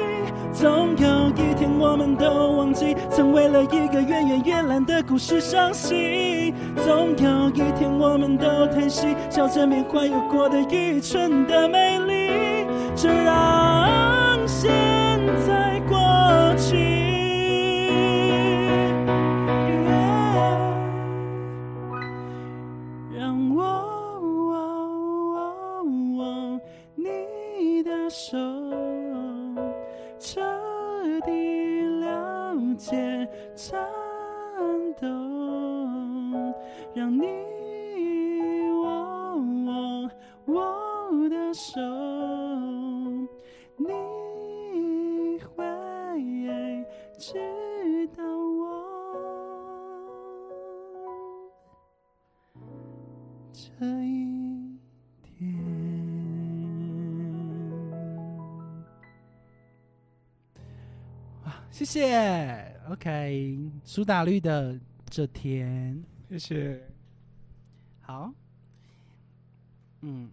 总有一天，我们都忘记，曾为了一个越远越蓝的故事伤心。总有一天，我们都叹息，笑着缅怀有过的愚蠢的美丽，就让现在颤抖，让你握握我的手，你会知道我。这一天。谢谢。OK，苏打绿的这天，
谢谢。
好。嗯，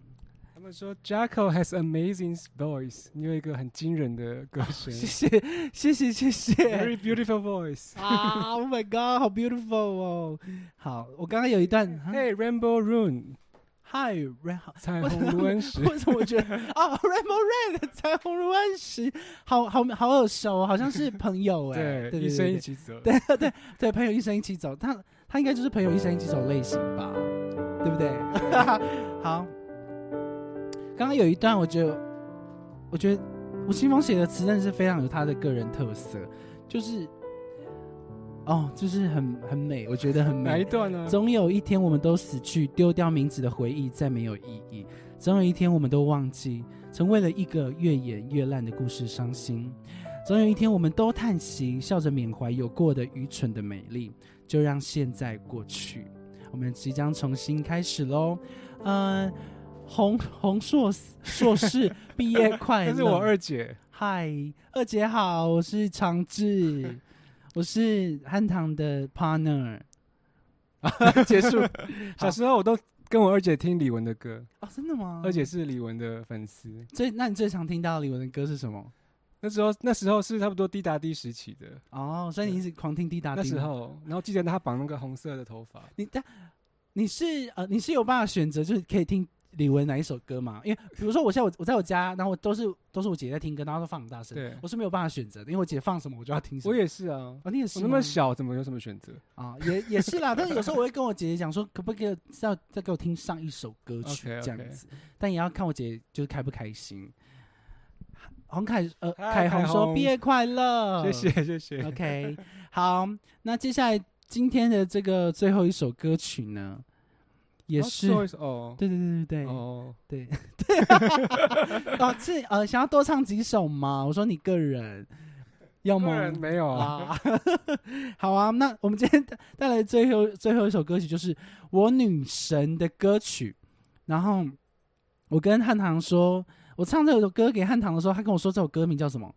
他们说 Jacko has amazing voice，你有一个很惊人的歌声
谢谢，谢谢，谢谢。
，very beautiful voice。
啊，Oh my God，好 beautiful 哦。好，我刚刚有一段
Hey Rainbow Rune，
，Hi，Red，好
彩虹卢恩石，
为什么我觉得啊，<laughs> Rainbow Red 彩虹如安石，好好好耳熟哦，好像是朋友 <laughs> 哎，对对
一生一起走。
对对对，朋友一生一起走，他他应该就是朋友一生一起走类型吧，对不对？<laughs> 好，刚刚有一段，我觉得，我觉得吴青峰写的词真的是非常有他的个人特色，就是，哦，就是很很美，我觉得很美。
哪一段呢？
总有一天，我们都死去，丢掉名字的回忆再没有意义。总有一天，我们都忘记，曾为了一个越演越烂的故事伤心。总有一天，我们都叹息，笑着缅怀有过的愚蠢的美丽。就让现在过去，我们即将重新开始喽。嗯、洪洪硕士 <laughs> 硕士毕业快乐！<laughs>
这是我二姐，
嗨，二姐好，我是长志，我是汉唐的 partner。<laughs> 结束
小时候我都跟我二姐听李玟的歌，
哦，真的吗？
二姐是李玟的粉丝。
最那你最常听到李玟的歌是什么？
那时候那时候是差不多滴答滴时期的，
哦，所以你一直狂听滴答滴。
那时候，然后记得他绑那个红色的头发，
你但你是呃你是有办法选择，就是可以听李玟哪一首歌嘛？因为比如说我现在我我在我家，然后都是都是我姐在听歌，然后都放很大声，
对
我是没有办法选择的，因为我姐放什么我就要听什么。
我也是啊，
哦，你也是
我那么小，怎么有什么选择？
啊，也也是啦，但是有时候我会跟我姐姐讲说，可不可以再再给我听上一首歌曲
OK，OK
这样子，但也要看我姐就是开不开心。洪凯呃，凯
嗨凯红
红说毕业快乐，
谢谢谢谢。
OK，好，那接下来今天的这个最后一首歌曲呢，也
哦
是，
哦。
对对对对对、
哦，
对。对，哦 <laughs> <laughs> 是呃想要多唱几首吗？我说你个人。要吗？
没有啊，
啊，<laughs> 好啊，那我们今天带带来最后最后一首歌曲就是我女神的歌曲，然后我跟汉唐说，我唱这首歌给汉唐的时候，他跟我说这首歌名叫什么？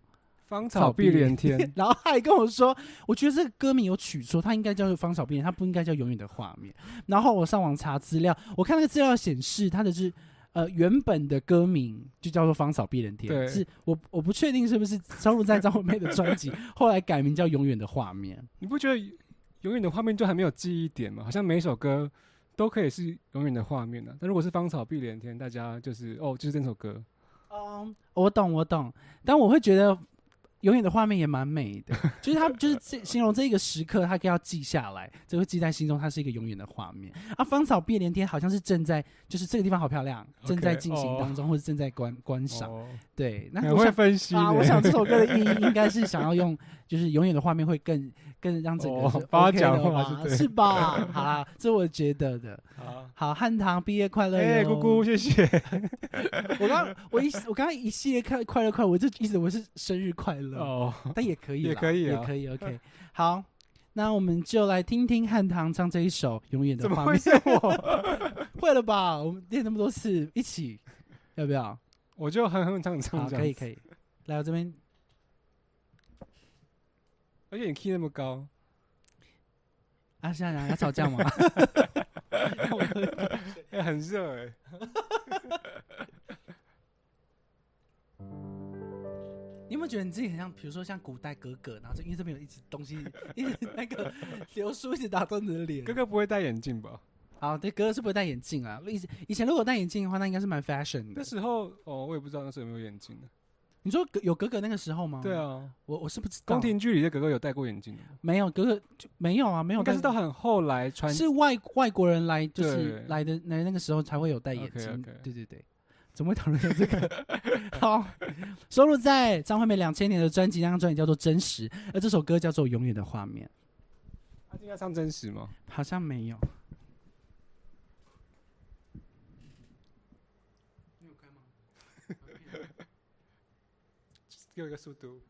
芳草碧连天，<laughs>
然后他还跟我说，我觉得这个歌名有取错，它应该叫做《芳草碧连》，它不应该叫《永远的画面》。然后我上网查资料，我看那个资料显示，它的是呃原本的歌名就叫做《芳草碧连天
对》，
是我我不确定是不是收录在张惠妹的专辑，<laughs> 后来改名叫《永远的画面》。
你不觉得永远的画面就还没有记忆点吗？好像每一首歌都可以是永远的画面呢、但如果是芳草碧连天，大家就是哦，就是这首歌。
嗯，我懂，我懂，但我会觉得永远的画面也蛮美的，<laughs> 就是他就是这形容这一个时刻，他要记下来，就会记在心中，它是一个永远的画面。啊，芳草碧连天好像是正在，就是这个地方好漂亮，<laughs> 正在进行当中，或者正在观观赏。
哦，
对，那我想啊，
分析啊
我想这首歌的意义应该是想要用，就是永远的画面会更更让整个
哦
是
帮他
OK 的
讲话
是吧？好啦，这我觉得的。
好，
好，汉唐毕业快乐
哎，
哟
姑姑，谢谢。
我刚我一我刚刚一系列快快乐快，我就一直以为是生日快乐，
哦，
但也可以，
也可以啊
也可以。OK，好，那我们就来听听汉唐唱这一首《永远的
会》。是我？<laughs>
会了吧？我们练那么多次，一起要不要？
我就哼哼唱唱，
可以可以。来，我这边
而且你 key 那么高，
啊，现在要吵架吗？
哎，<laughs> 很热哎。
你有没有觉得你自己很像，比如说像古代格格，然后就因为这边有一直东西，一直 <laughs> 那个流苏一直打到你的脸。
哥哥不会戴眼镜吧？
好，对，格格是不会戴眼镜啊。以前以前如果戴眼镜的话，那应该是蛮 fashion 的。
那时候哦，我也不知道那时候有没有眼镜的。
你说有格格那个时候吗？
对，啊，
我我是不知道。
宫廷剧里的格格有戴过眼镜的吗？
没有格格就没有啊，没有
但。是到很后来穿。
是外外国人来，就是
对
来的来那个时候才会有戴眼镜。对对对，怎么会讨论到这个？<laughs> 好，收录在张惠妹两千年的专辑，那张专辑叫做《真实》，而这首歌叫做《永远的画面》，
他今天要唱真实吗？
好像没有。
你有开吗 <laughs> 给我一个速度。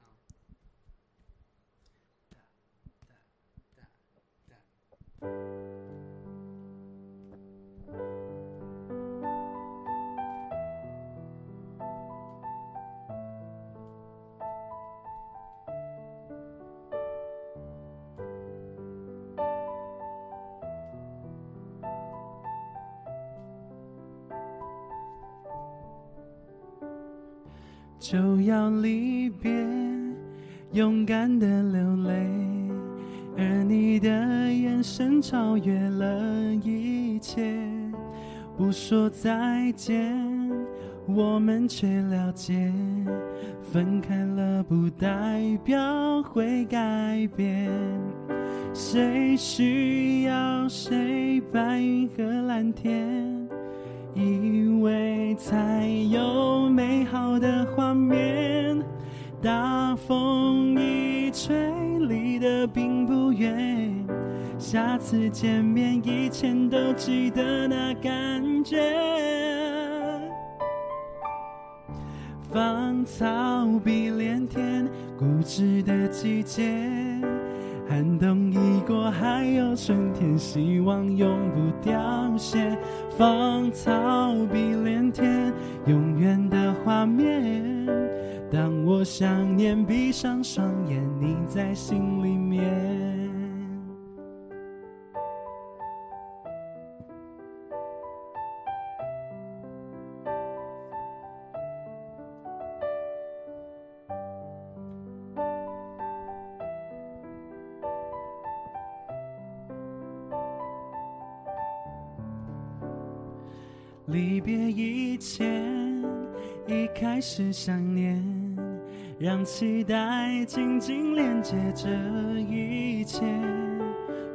就要离别，勇敢的流泪，而你的眼神超越了一切。不说再见，我们却了解，分开了不代表会改变。谁需要谁？白云和蓝天。以为才有美好的画面，大风一吹，离得并不远。下次见面，以前都记得那感觉。芳草碧连天，固执的季节。寒冬已过，还有春天，希望永不凋谢。芳草碧连天，永远的画面。当我想念，闭上双眼，你在心里面。前，一开始想念，让期待紧紧连接这一切。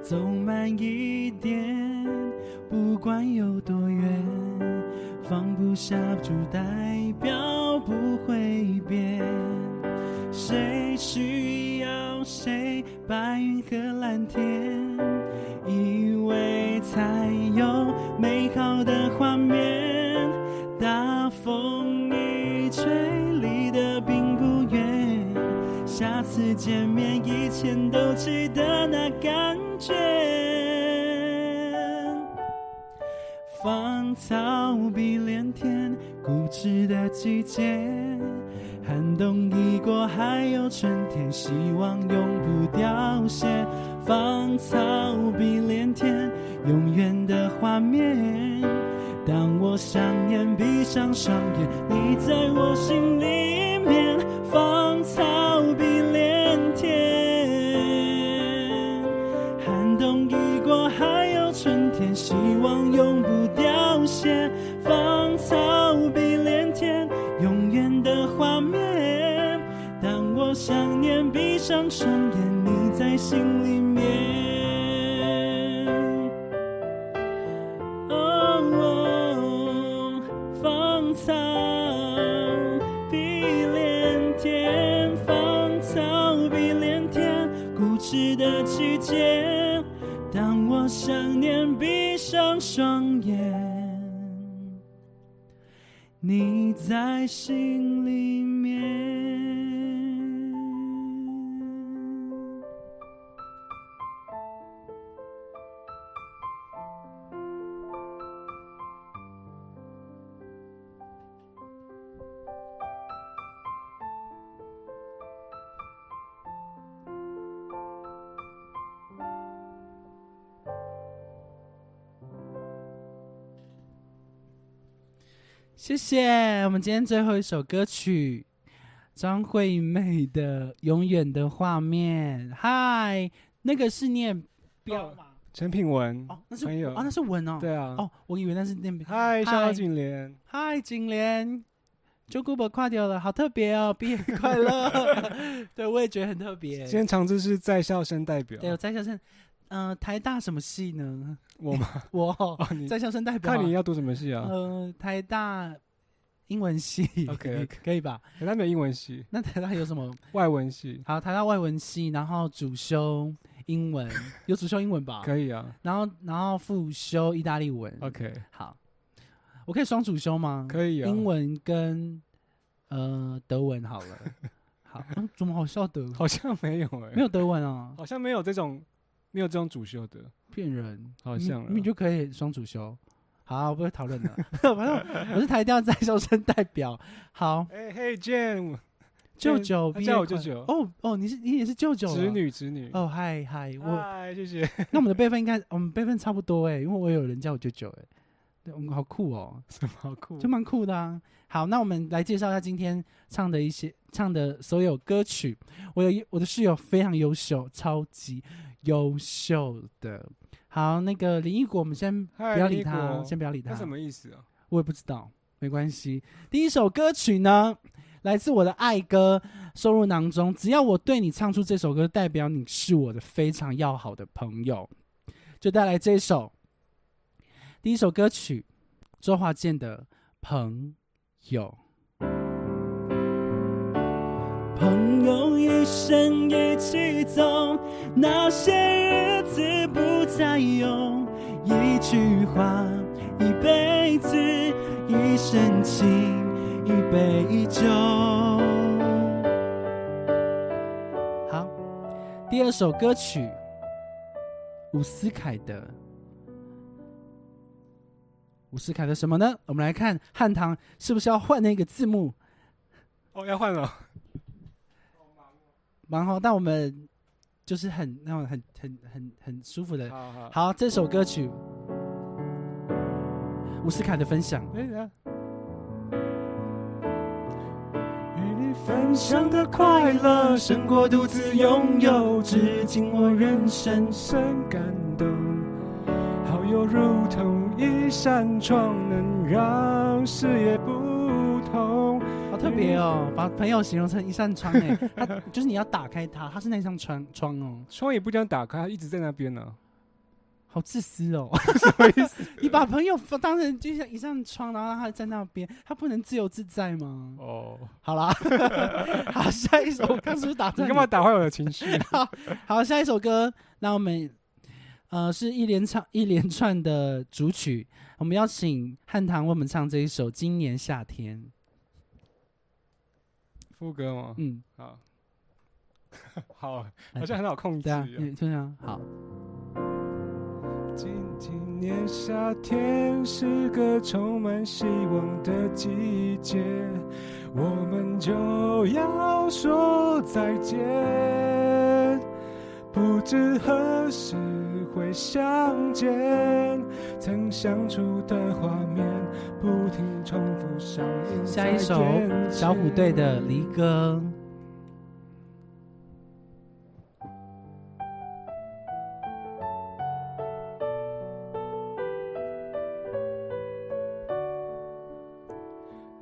走慢一点，不管有多远，放不下就代表不会变。谁需要谁？白云和蓝天。以为才有美好的画面，见面，以前都记得那感觉。芳草碧连天，固执的季节。寒冬已过，还有春天，希望永不凋谢。芳草碧连天，永远的画面。当我想念，闭上双眼，你在我心里面。芳草芳草碧连天，永远的画面。当我想念，闭上双眼，你在心里面。哦，芳草碧连天，芳草碧连天，固执的季节。当我想念，闭上双你在心里面。谢谢，我们今天最后一首歌曲张惠妹的《永远的画面》。嗨，那个是念标吗？
陈品文，
哦，那是
朋友
哦，那是文哦。
对啊，
哦，我以为那是念标。
嗨，
嗨
小景莲，
嗨，景莲，就古本跨掉了，好特别哦，<laughs> 毕业快乐。<laughs> 对，我也觉得很特别。
今天长知是在校生代表，
对，我在校生，嗯、台大什么系呢？
我吗？<laughs>
我在校生代表啊。
看你要读什么系啊？
呃，台大英文系
OK，OK <laughs>
可以吧？
台大没有英文系，
那台大有什么？
外文系
好，台大外文系，然后主修英文，<laughs> 有主修英文吧？
可以啊。
然后然后副修意大利文。
OK，
好，我可以双主修吗？
可以啊。
英文跟呃德文好了。好，嗯，怎么好笑的？
好像没有哎，
没有德文啊，
好像没有这种没有这种主修的。
骗人。
好像啊
你你就可以双主修。好，不会讨论了。<laughs> 反正我是台调在校生代表。好，
哎嘿，Jane，
舅舅
叫我舅舅
哦哦，你是你也是舅舅
侄女侄女。
哦，嗨嗨，我
嗨，谢谢。
那我们的辈分应该我们辈分差不多哎，因为我有人叫我舅舅哎，对，我们好酷哦，<laughs>
什么好酷？
就蛮酷的啊。好，那我们来介绍一下今天唱的一些唱的所有歌曲。我有一我的室友非常优秀，超级优秀的。好，那个林忆果，我们先不要理他，
果
先不要理他。
那什么意思啊？
我也不知道，没关系。第一首歌曲呢，来自我的爱歌收入囊中。只要我对你唱出这首歌，代表你是我的非常要好的朋友，就带来这首第一首歌曲，周华健的《朋友》。用一生一起走，那些日子不再有。一句话，一辈子，一生情，一杯酒。好，第二首歌曲，伍思凯的。伍思凯的什么呢？我们来看汉唐是不是要换那个字幕？
哦，要换了。
蛮好，但我们就是很那种很很很很舒服的。
好好。
好，这首歌曲，伍思凯的分享。
与你分享的快乐胜过独自拥有，至今我仍深深感动。好友如同一扇窗，能让视野。
好特别哦，把朋友形容成一扇窗哎，它 <laughs> 就是你要打开它，它是那扇窗窗哦，
窗也不将打开，它一直在那边呢。
好自私哦。<laughs>
什么意思？<laughs>
你把朋友当成就像一扇窗，然后让他在那边，他不能自由自在吗？
哦，
好啦，好，下一首，我刚是不是打断
你干嘛打坏我的情绪？
好，下一首歌，那我们呃是一连唱一连串的主曲，我们邀请汉唐为我们唱这一首《今年夏天》。
副歌吗？
嗯，
好，<laughs> 好，好像很好控制。
嗯就这样。好，
今今年夏天是个充满希望的季节，我们就要说再见。不知何时会相见，曾相处的画面不停重复上映
下一首小虎队的《离歌》。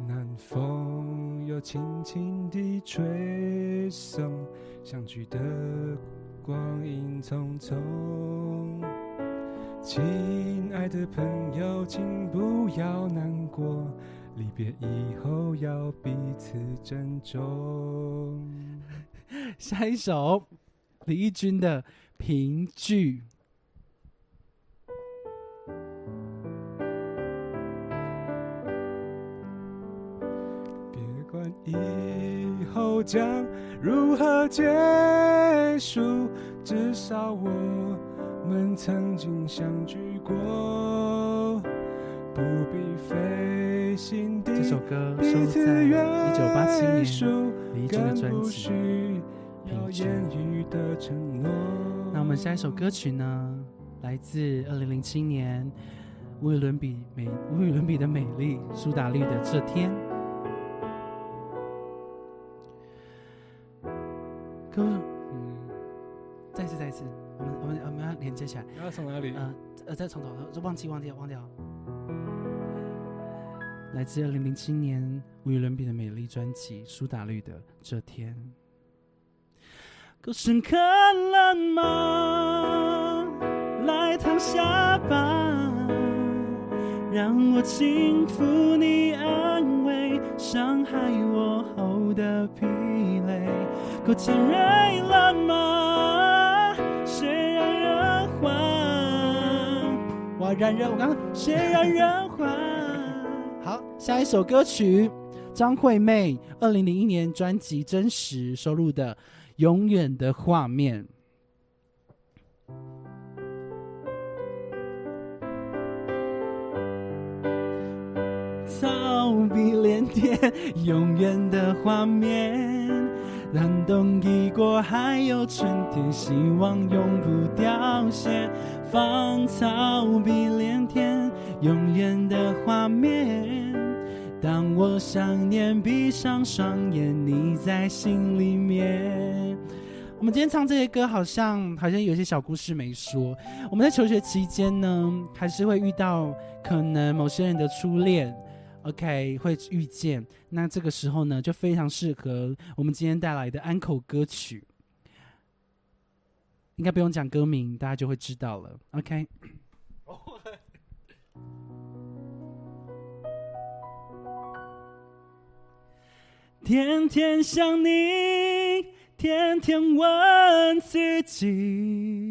南风又轻轻地吹送，相聚的光阴匆匆。亲爱的朋友，请不要难过，离别以后要彼此珍重。<laughs>
下一首李翊君的《评剧》。
别管以后将如何结束，至少我们曾经相聚过，不必费心地
这首歌收在一九八七年
束，
李的专辑。
需要言语的承诺。
那我们下一首歌曲呢，来自二零零七年无与伦比美无与伦比的美丽苏打绿的这天。歌，嗯，再一次，再一次，我们我们我们要连接起来。
要从哪里？
呃呃，再从头，就忘记忘掉忘掉。来自二零零七年无与伦比的美丽专辑《苏打绿的这天》，够深刻了吗？来躺下吧，让我轻抚你，安慰伤害我后的疲累，够尖锐了吗？谁让人还？哇，燃人，我刚刚谁让人还？好，下一首歌曲，张惠妹二零零一年专辑《真实》收录的《永远的画面》。逃避连天，永远的画面。寒冬已过，还有春天，希望永不凋谢。芳草碧连天，永远的画面。当我想念，闭上双眼，你在心里面。我们今天唱这些歌，好像好像有些小故事没说。我们在求学期间呢，还是会遇到可能某些人的初恋。OK，会遇见，那这个时候呢，就非常适合我们今天带来的安口歌曲。应该不用讲歌名，大家就会知道了。OK。<laughs> 天天想你，天天问自己。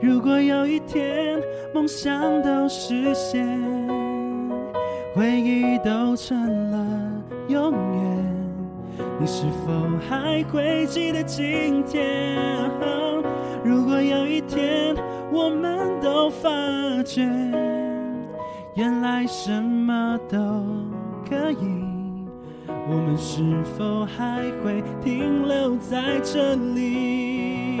如果有一天梦想都实现，回忆都成了永远，你是否还会记得今天？如果有一天我们都发觉，原来什么都可以，我们是否还会停留在这里？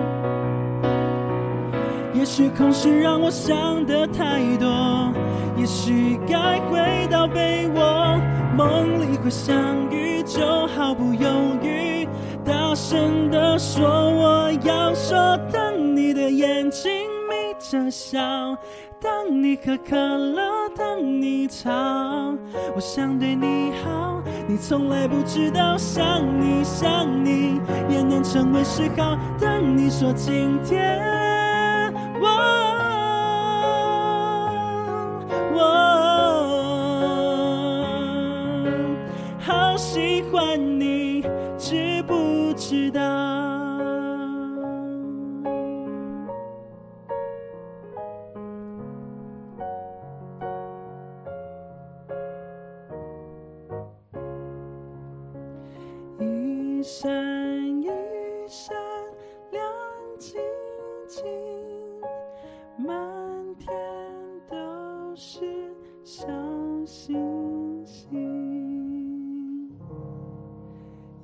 也许空虚让我想的太多，也许该回到被窝，梦里会相遇，就毫不犹豫，大声的说我要说。当你的眼睛眯着笑，当你喝可乐，当你吵，我想对你好，你从来不知道，想你想你也能成为嗜好。当你说今天。我，我好喜欢你，知不知道？一。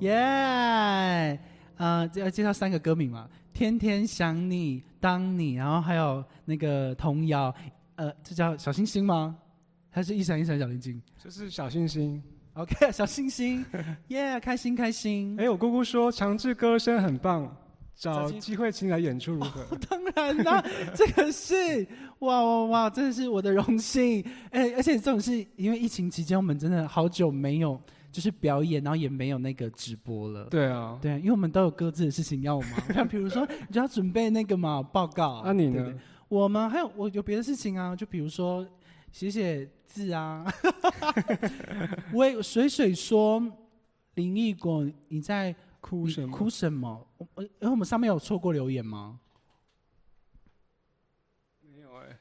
耶！呃，要介绍三个歌名嘛，《天天想你》、《当你》，然后还有那个童谣，呃，这叫小星星吗？还是一闪一闪小灵晶
就是小星星。
？OK，<laughs> 小星星，耶，开心开心。
哎，我姑姑说强制歌声很棒，找
找机
机会请来演出如何？
当然啦，这个是哇哇哇，真的是我的荣幸。哎，而且这种是因为疫情期间，我们真的好久没有就是表演，然后也没有那个直播了。
对啊，
对，因为我们都有各自的事情要忙，像比如说你就要准备那个嘛报告。
啊你呢
对不对？我们还有我有别的事情啊，就比如说写写字啊。<laughs> 我也水水说林毅果你在
哭什么？
哭什么？我我因为我们上面有错过留言吗？
没有哎。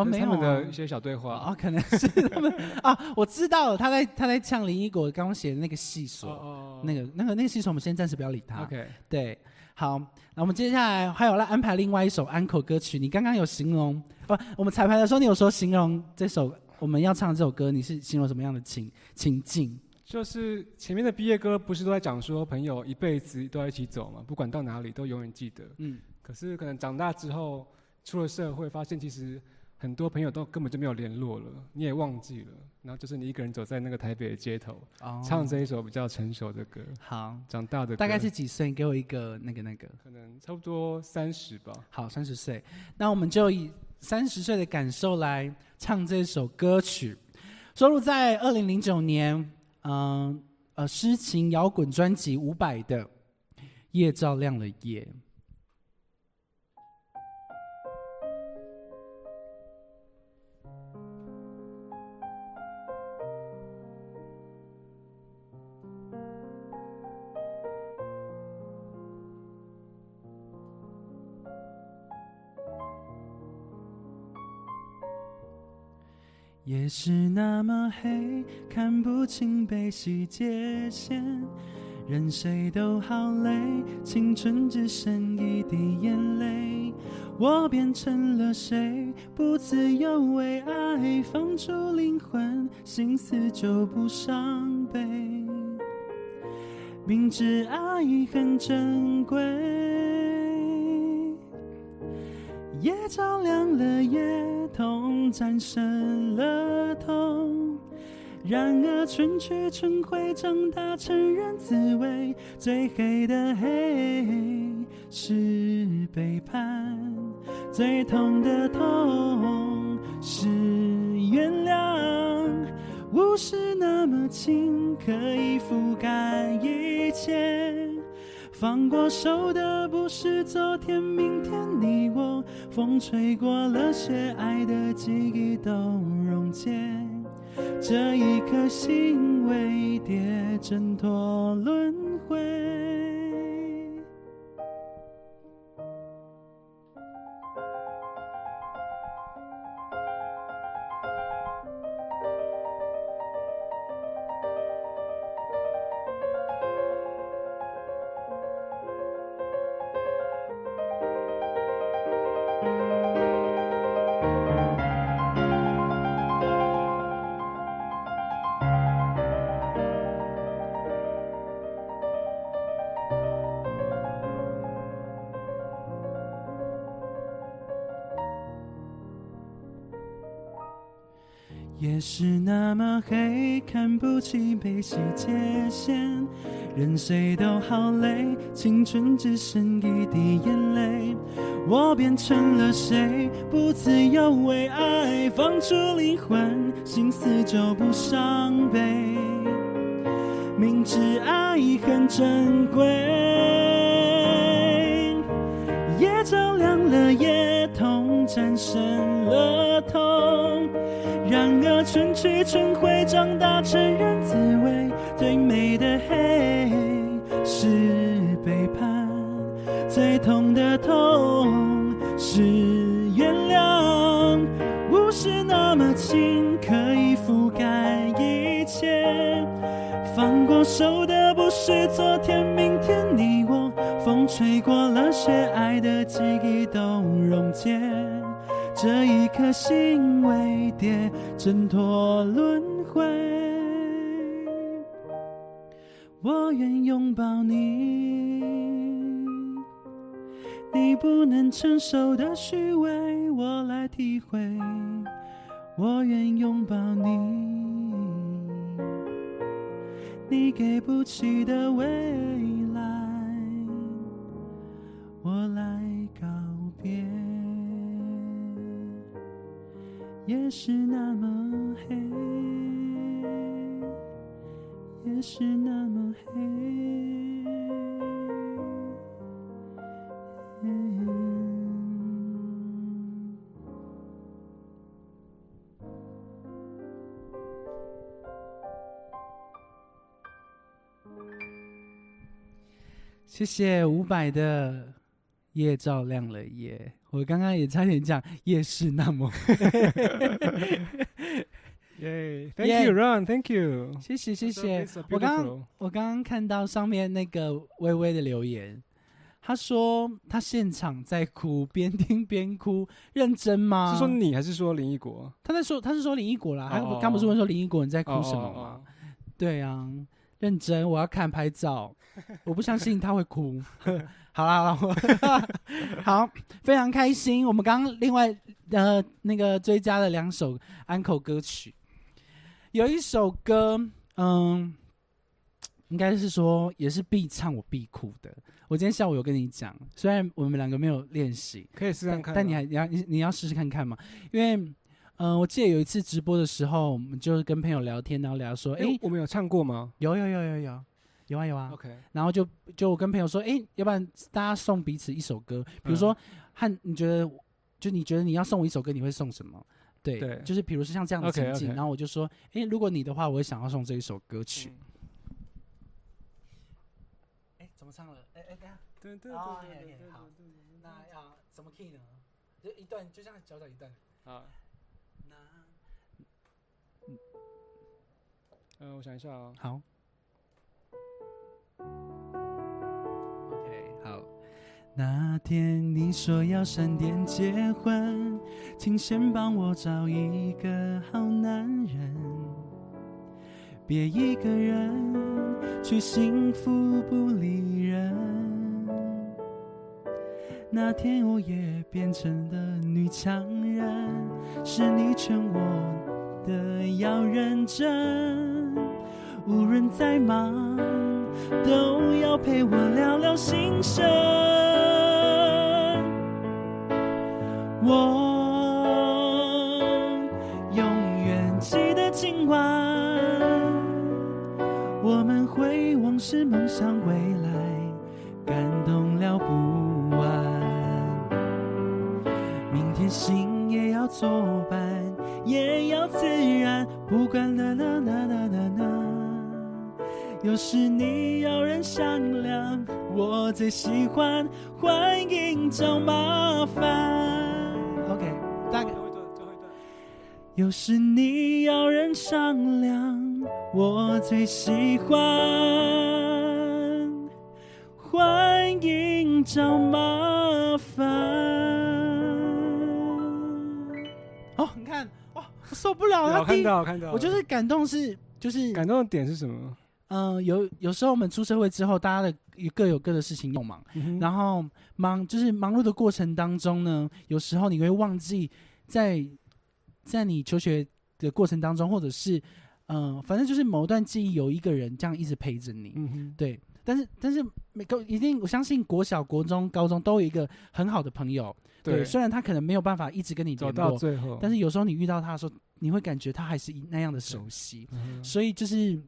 哦，没有
的
啊
一。些小对话。
啊，可能是他们啊，我知道了，他在他在呛林一果刚刚写的那个细说，
哦
那个那个那个细说，我们先暂时不要理他。
OK，
对，好，那我们接下来还有来安排另外一首安口歌曲。你刚刚有形容，不，我们彩排的时候你有说形容这首我们要唱这首歌，你是形容什么样的情情境？
就是前面的毕业歌不是都在讲说朋友一辈子都要一起走嘛，不管到哪里都永远记得。
嗯，
可是可能长大之后出了社会，发现其实很多朋友都根本就没有联络了，你也忘记了。然后就是你一个人走在那个台北的街头，
哦
唱这一首比较成熟的歌，
好，
长大的歌
大概是几岁？你给我一个那个那个。
可能差不多三十吧。
好，三十岁，那我们就以三十岁的感受来唱这首歌曲，收录在二零零九年，嗯呃诗情摇滚专辑五百的《夜照亮了夜》。夜是那么黑，看不清悲喜界限，任谁都好累，青春只剩一滴眼泪。我变成了谁？不自由为爱放逐灵魂，心思就不伤悲。明知爱很珍贵，夜照亮了夜，痛战胜了痛。然而春去春回，长大成人滋味，最黑的黑是背叛，最痛的痛是原谅。雾是那么轻，可以覆盖一切。放过手的不是昨天、明天，你我风吹过了雪，爱的记忆都溶解。这一颗心为蝶挣脱轮回。那么黑，看不清悲喜界限，任谁都好累，青春只剩一滴眼泪。我变成了谁？不自由为爱放逐灵魂，心思就不伤悲。明知爱很珍贵，也照亮了夜，痛战胜了痛。让春去春回，长大成人滋味，最美的黑是背叛，最痛的痛是原谅。不是那么轻，可以覆盖一切。放过手的不是昨天、明天，你我风吹过了雪，爱的记忆都溶解。这一颗心为蝶，挣脱轮回。我愿拥抱你，你不能承受的虚伪，我来体会。我愿拥抱你，你给不起的未来，我来告别。夜是那么黑，夜是那么黑。谢谢伍佰的夜照亮了夜，我刚刚也差点讲夜市那么 <laughs>
耶，<laughs> Thank you, Ron，Thank you，
谢谢谢谢。我刚刚我刚刚看到上面那个微微的留言，他说他现场在哭，边听边哭，认真吗？
是说你还是说林一国？
他在说他是说林一国啦，他刚不是问说林一国你在哭什么吗？对啊。认真，我要看拍照，我不相信他会哭。好啦，好，<laughs> 非常开心。我们刚刚另外呃那个追加了两首安口歌曲，有一首歌，嗯，应该是说也是必唱我必哭的。我今天下午有跟你讲，虽然我们两个没有练习，
可以试试看，
但你还你要你你要试试看看嘛，因为。嗯，我记得有一次直播的时候，我们就是跟朋友聊天，然后聊说，哎，
我们有唱过吗？
有有有有有有啊有啊。
OK，
然后就就我跟朋友说，哎，要不然大家送彼此一首歌，比如说，和你觉得，就你觉得你要送我一首歌，你会送什么？对，就是比如说像这样的情景，然后我就说，哎，如果你的话，我也想要送这一首歌曲。哎，怎么唱了？哎哎，等下，对对对对对，好，那要什么 key 呢？就一段，就像小小一段。啊。
嗯，我想一下啊。
好。那天你说要闪电结婚，请先帮我找一个好男人，别一个人去幸福不理人。那天我也变成了女强人，是你劝我的要认真。无论再忙，都要陪我聊聊心声。我永远记得今晚，我们会往事梦想未来，感动了不完。明天心也要作伴，也要自然，不管啦啦啦啦啦啦。有时你要人商量，我最喜欢欢迎找麻烦。OK，大概最后一段，最后一段。有时你要人商量，我最喜欢欢迎找麻烦。哦，你看，哦，我受不了了。
我看到，看到。
我就是感动，是就是
感动的点是什么？
嗯，有有时候我们出社会之后，大家的各有各的事情忙，然后忙就是忙碌的过程当中呢，有时候你会忘记在在你求学的过程当中，或者是嗯，反正就是某段记忆有一个人这样一直陪着你，对。但是但是每个一定，我相信国小、国中、高中都有一个很好的朋友，对。虽然他可能没有办法一直跟你走到最后，但是有时候你遇到他的时候，你会感觉他还是那样的熟悉，所以就是。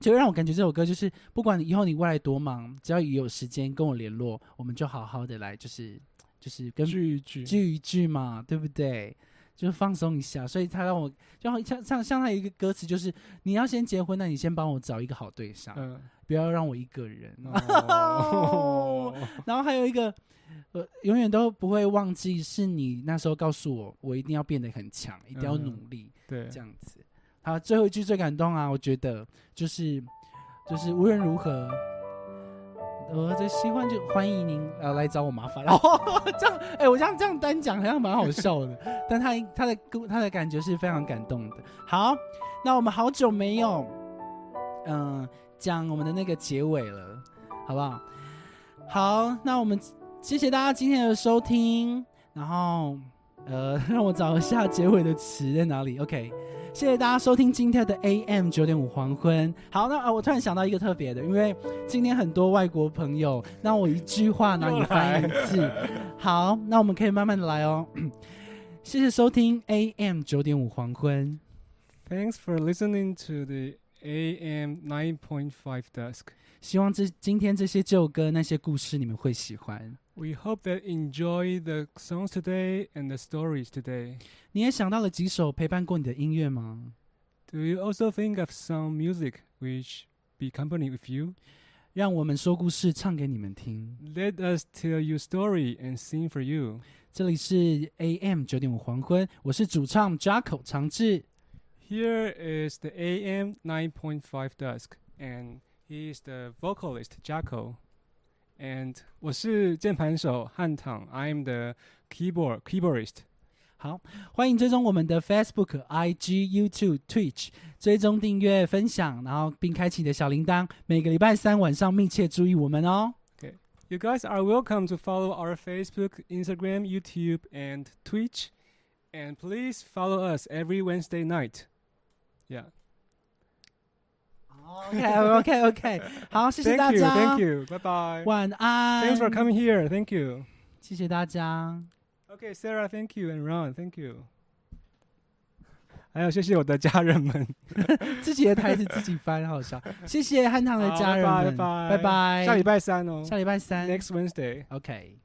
就让我感觉这首歌就是，不管以后你未来多忙，只要有时间跟我联络，我们就好好的来，就是就是跟
聚一聚
聚一聚嘛，对不对？就放松一下。所以他让我就像像像他一个歌词，就是你要先结婚，那你先帮我找一个好对象，不要让我一个人。<laughs> 然后还有一个，呃，永远都不会忘记，是你那时候告诉我，我一定要变得很强，一定要努力，
对，
这样子。好，最后一句最感动啊！我觉得就是就是无论如何，我的喜欢就欢迎您呃来找我麻烦。<laughs> 然后这样，哎、我这样这样单讲好像蛮好笑的，但他他的他的感觉是非常感动的。好，那我们好久没有嗯、讲我们的那个结尾了，好不好？好，那我们谢谢大家今天的收听，然后呃，让我找一下结尾的词在哪里。OK，谢谢大家收听今天的 AM 九点五黄昏。好，那呃，我突然想到一个特别的，因为今天很多外国朋友，那我一句话，然后你翻译一次。好，那我们可以慢慢的来哦。<clears throat> 谢谢收听 AM 九点五黄昏。
Thanks for listening to the AM nine point five Dusk.
希望这今天这些旧歌那些故事你们会喜欢。
We hope that enjoy the songs today and the stories today.
你也想到了几首陪伴过你的音乐吗？
Do you also think of some music which be company with you?
让我们说故事唱给你们听。
Let us tell you story and sing for you.
这里是 AM 九点五黄昏，我是主唱 Jaco 长志。
Here is the AM 9.5 Dusk, and he is the vocalist Jacko. And 我是键盘手汉唐 I am the keyboard keyboardist.
好，欢迎追踪我们的 Facebook、IG、YouTube、Twitch，追踪、订阅、分享，然后并开启你的小铃铛，每个礼拜三晚上密切注意我们哦。
You guys are welcome to follow our Facebook, Instagram, YouTube, and Twitch. And please follow us every Wednesday night. Yeah.
OK OK OK，<laughs> 好，谢谢
Thank
大
you.
家，
Thank you. Bye bye.
晚安。
Thanks for coming here. Thank you.
谢谢大家。
Okay, Sarah, thank you, and Ron, thank you. 还有谢谢我的家人们，<laughs>
自<laughs> 己的台词自己翻，好笑。谢谢汉唐的
好
家人们，
拜拜
拜拜。
下礼拜三哦
下礼拜三，
Next Wednesday。
OK。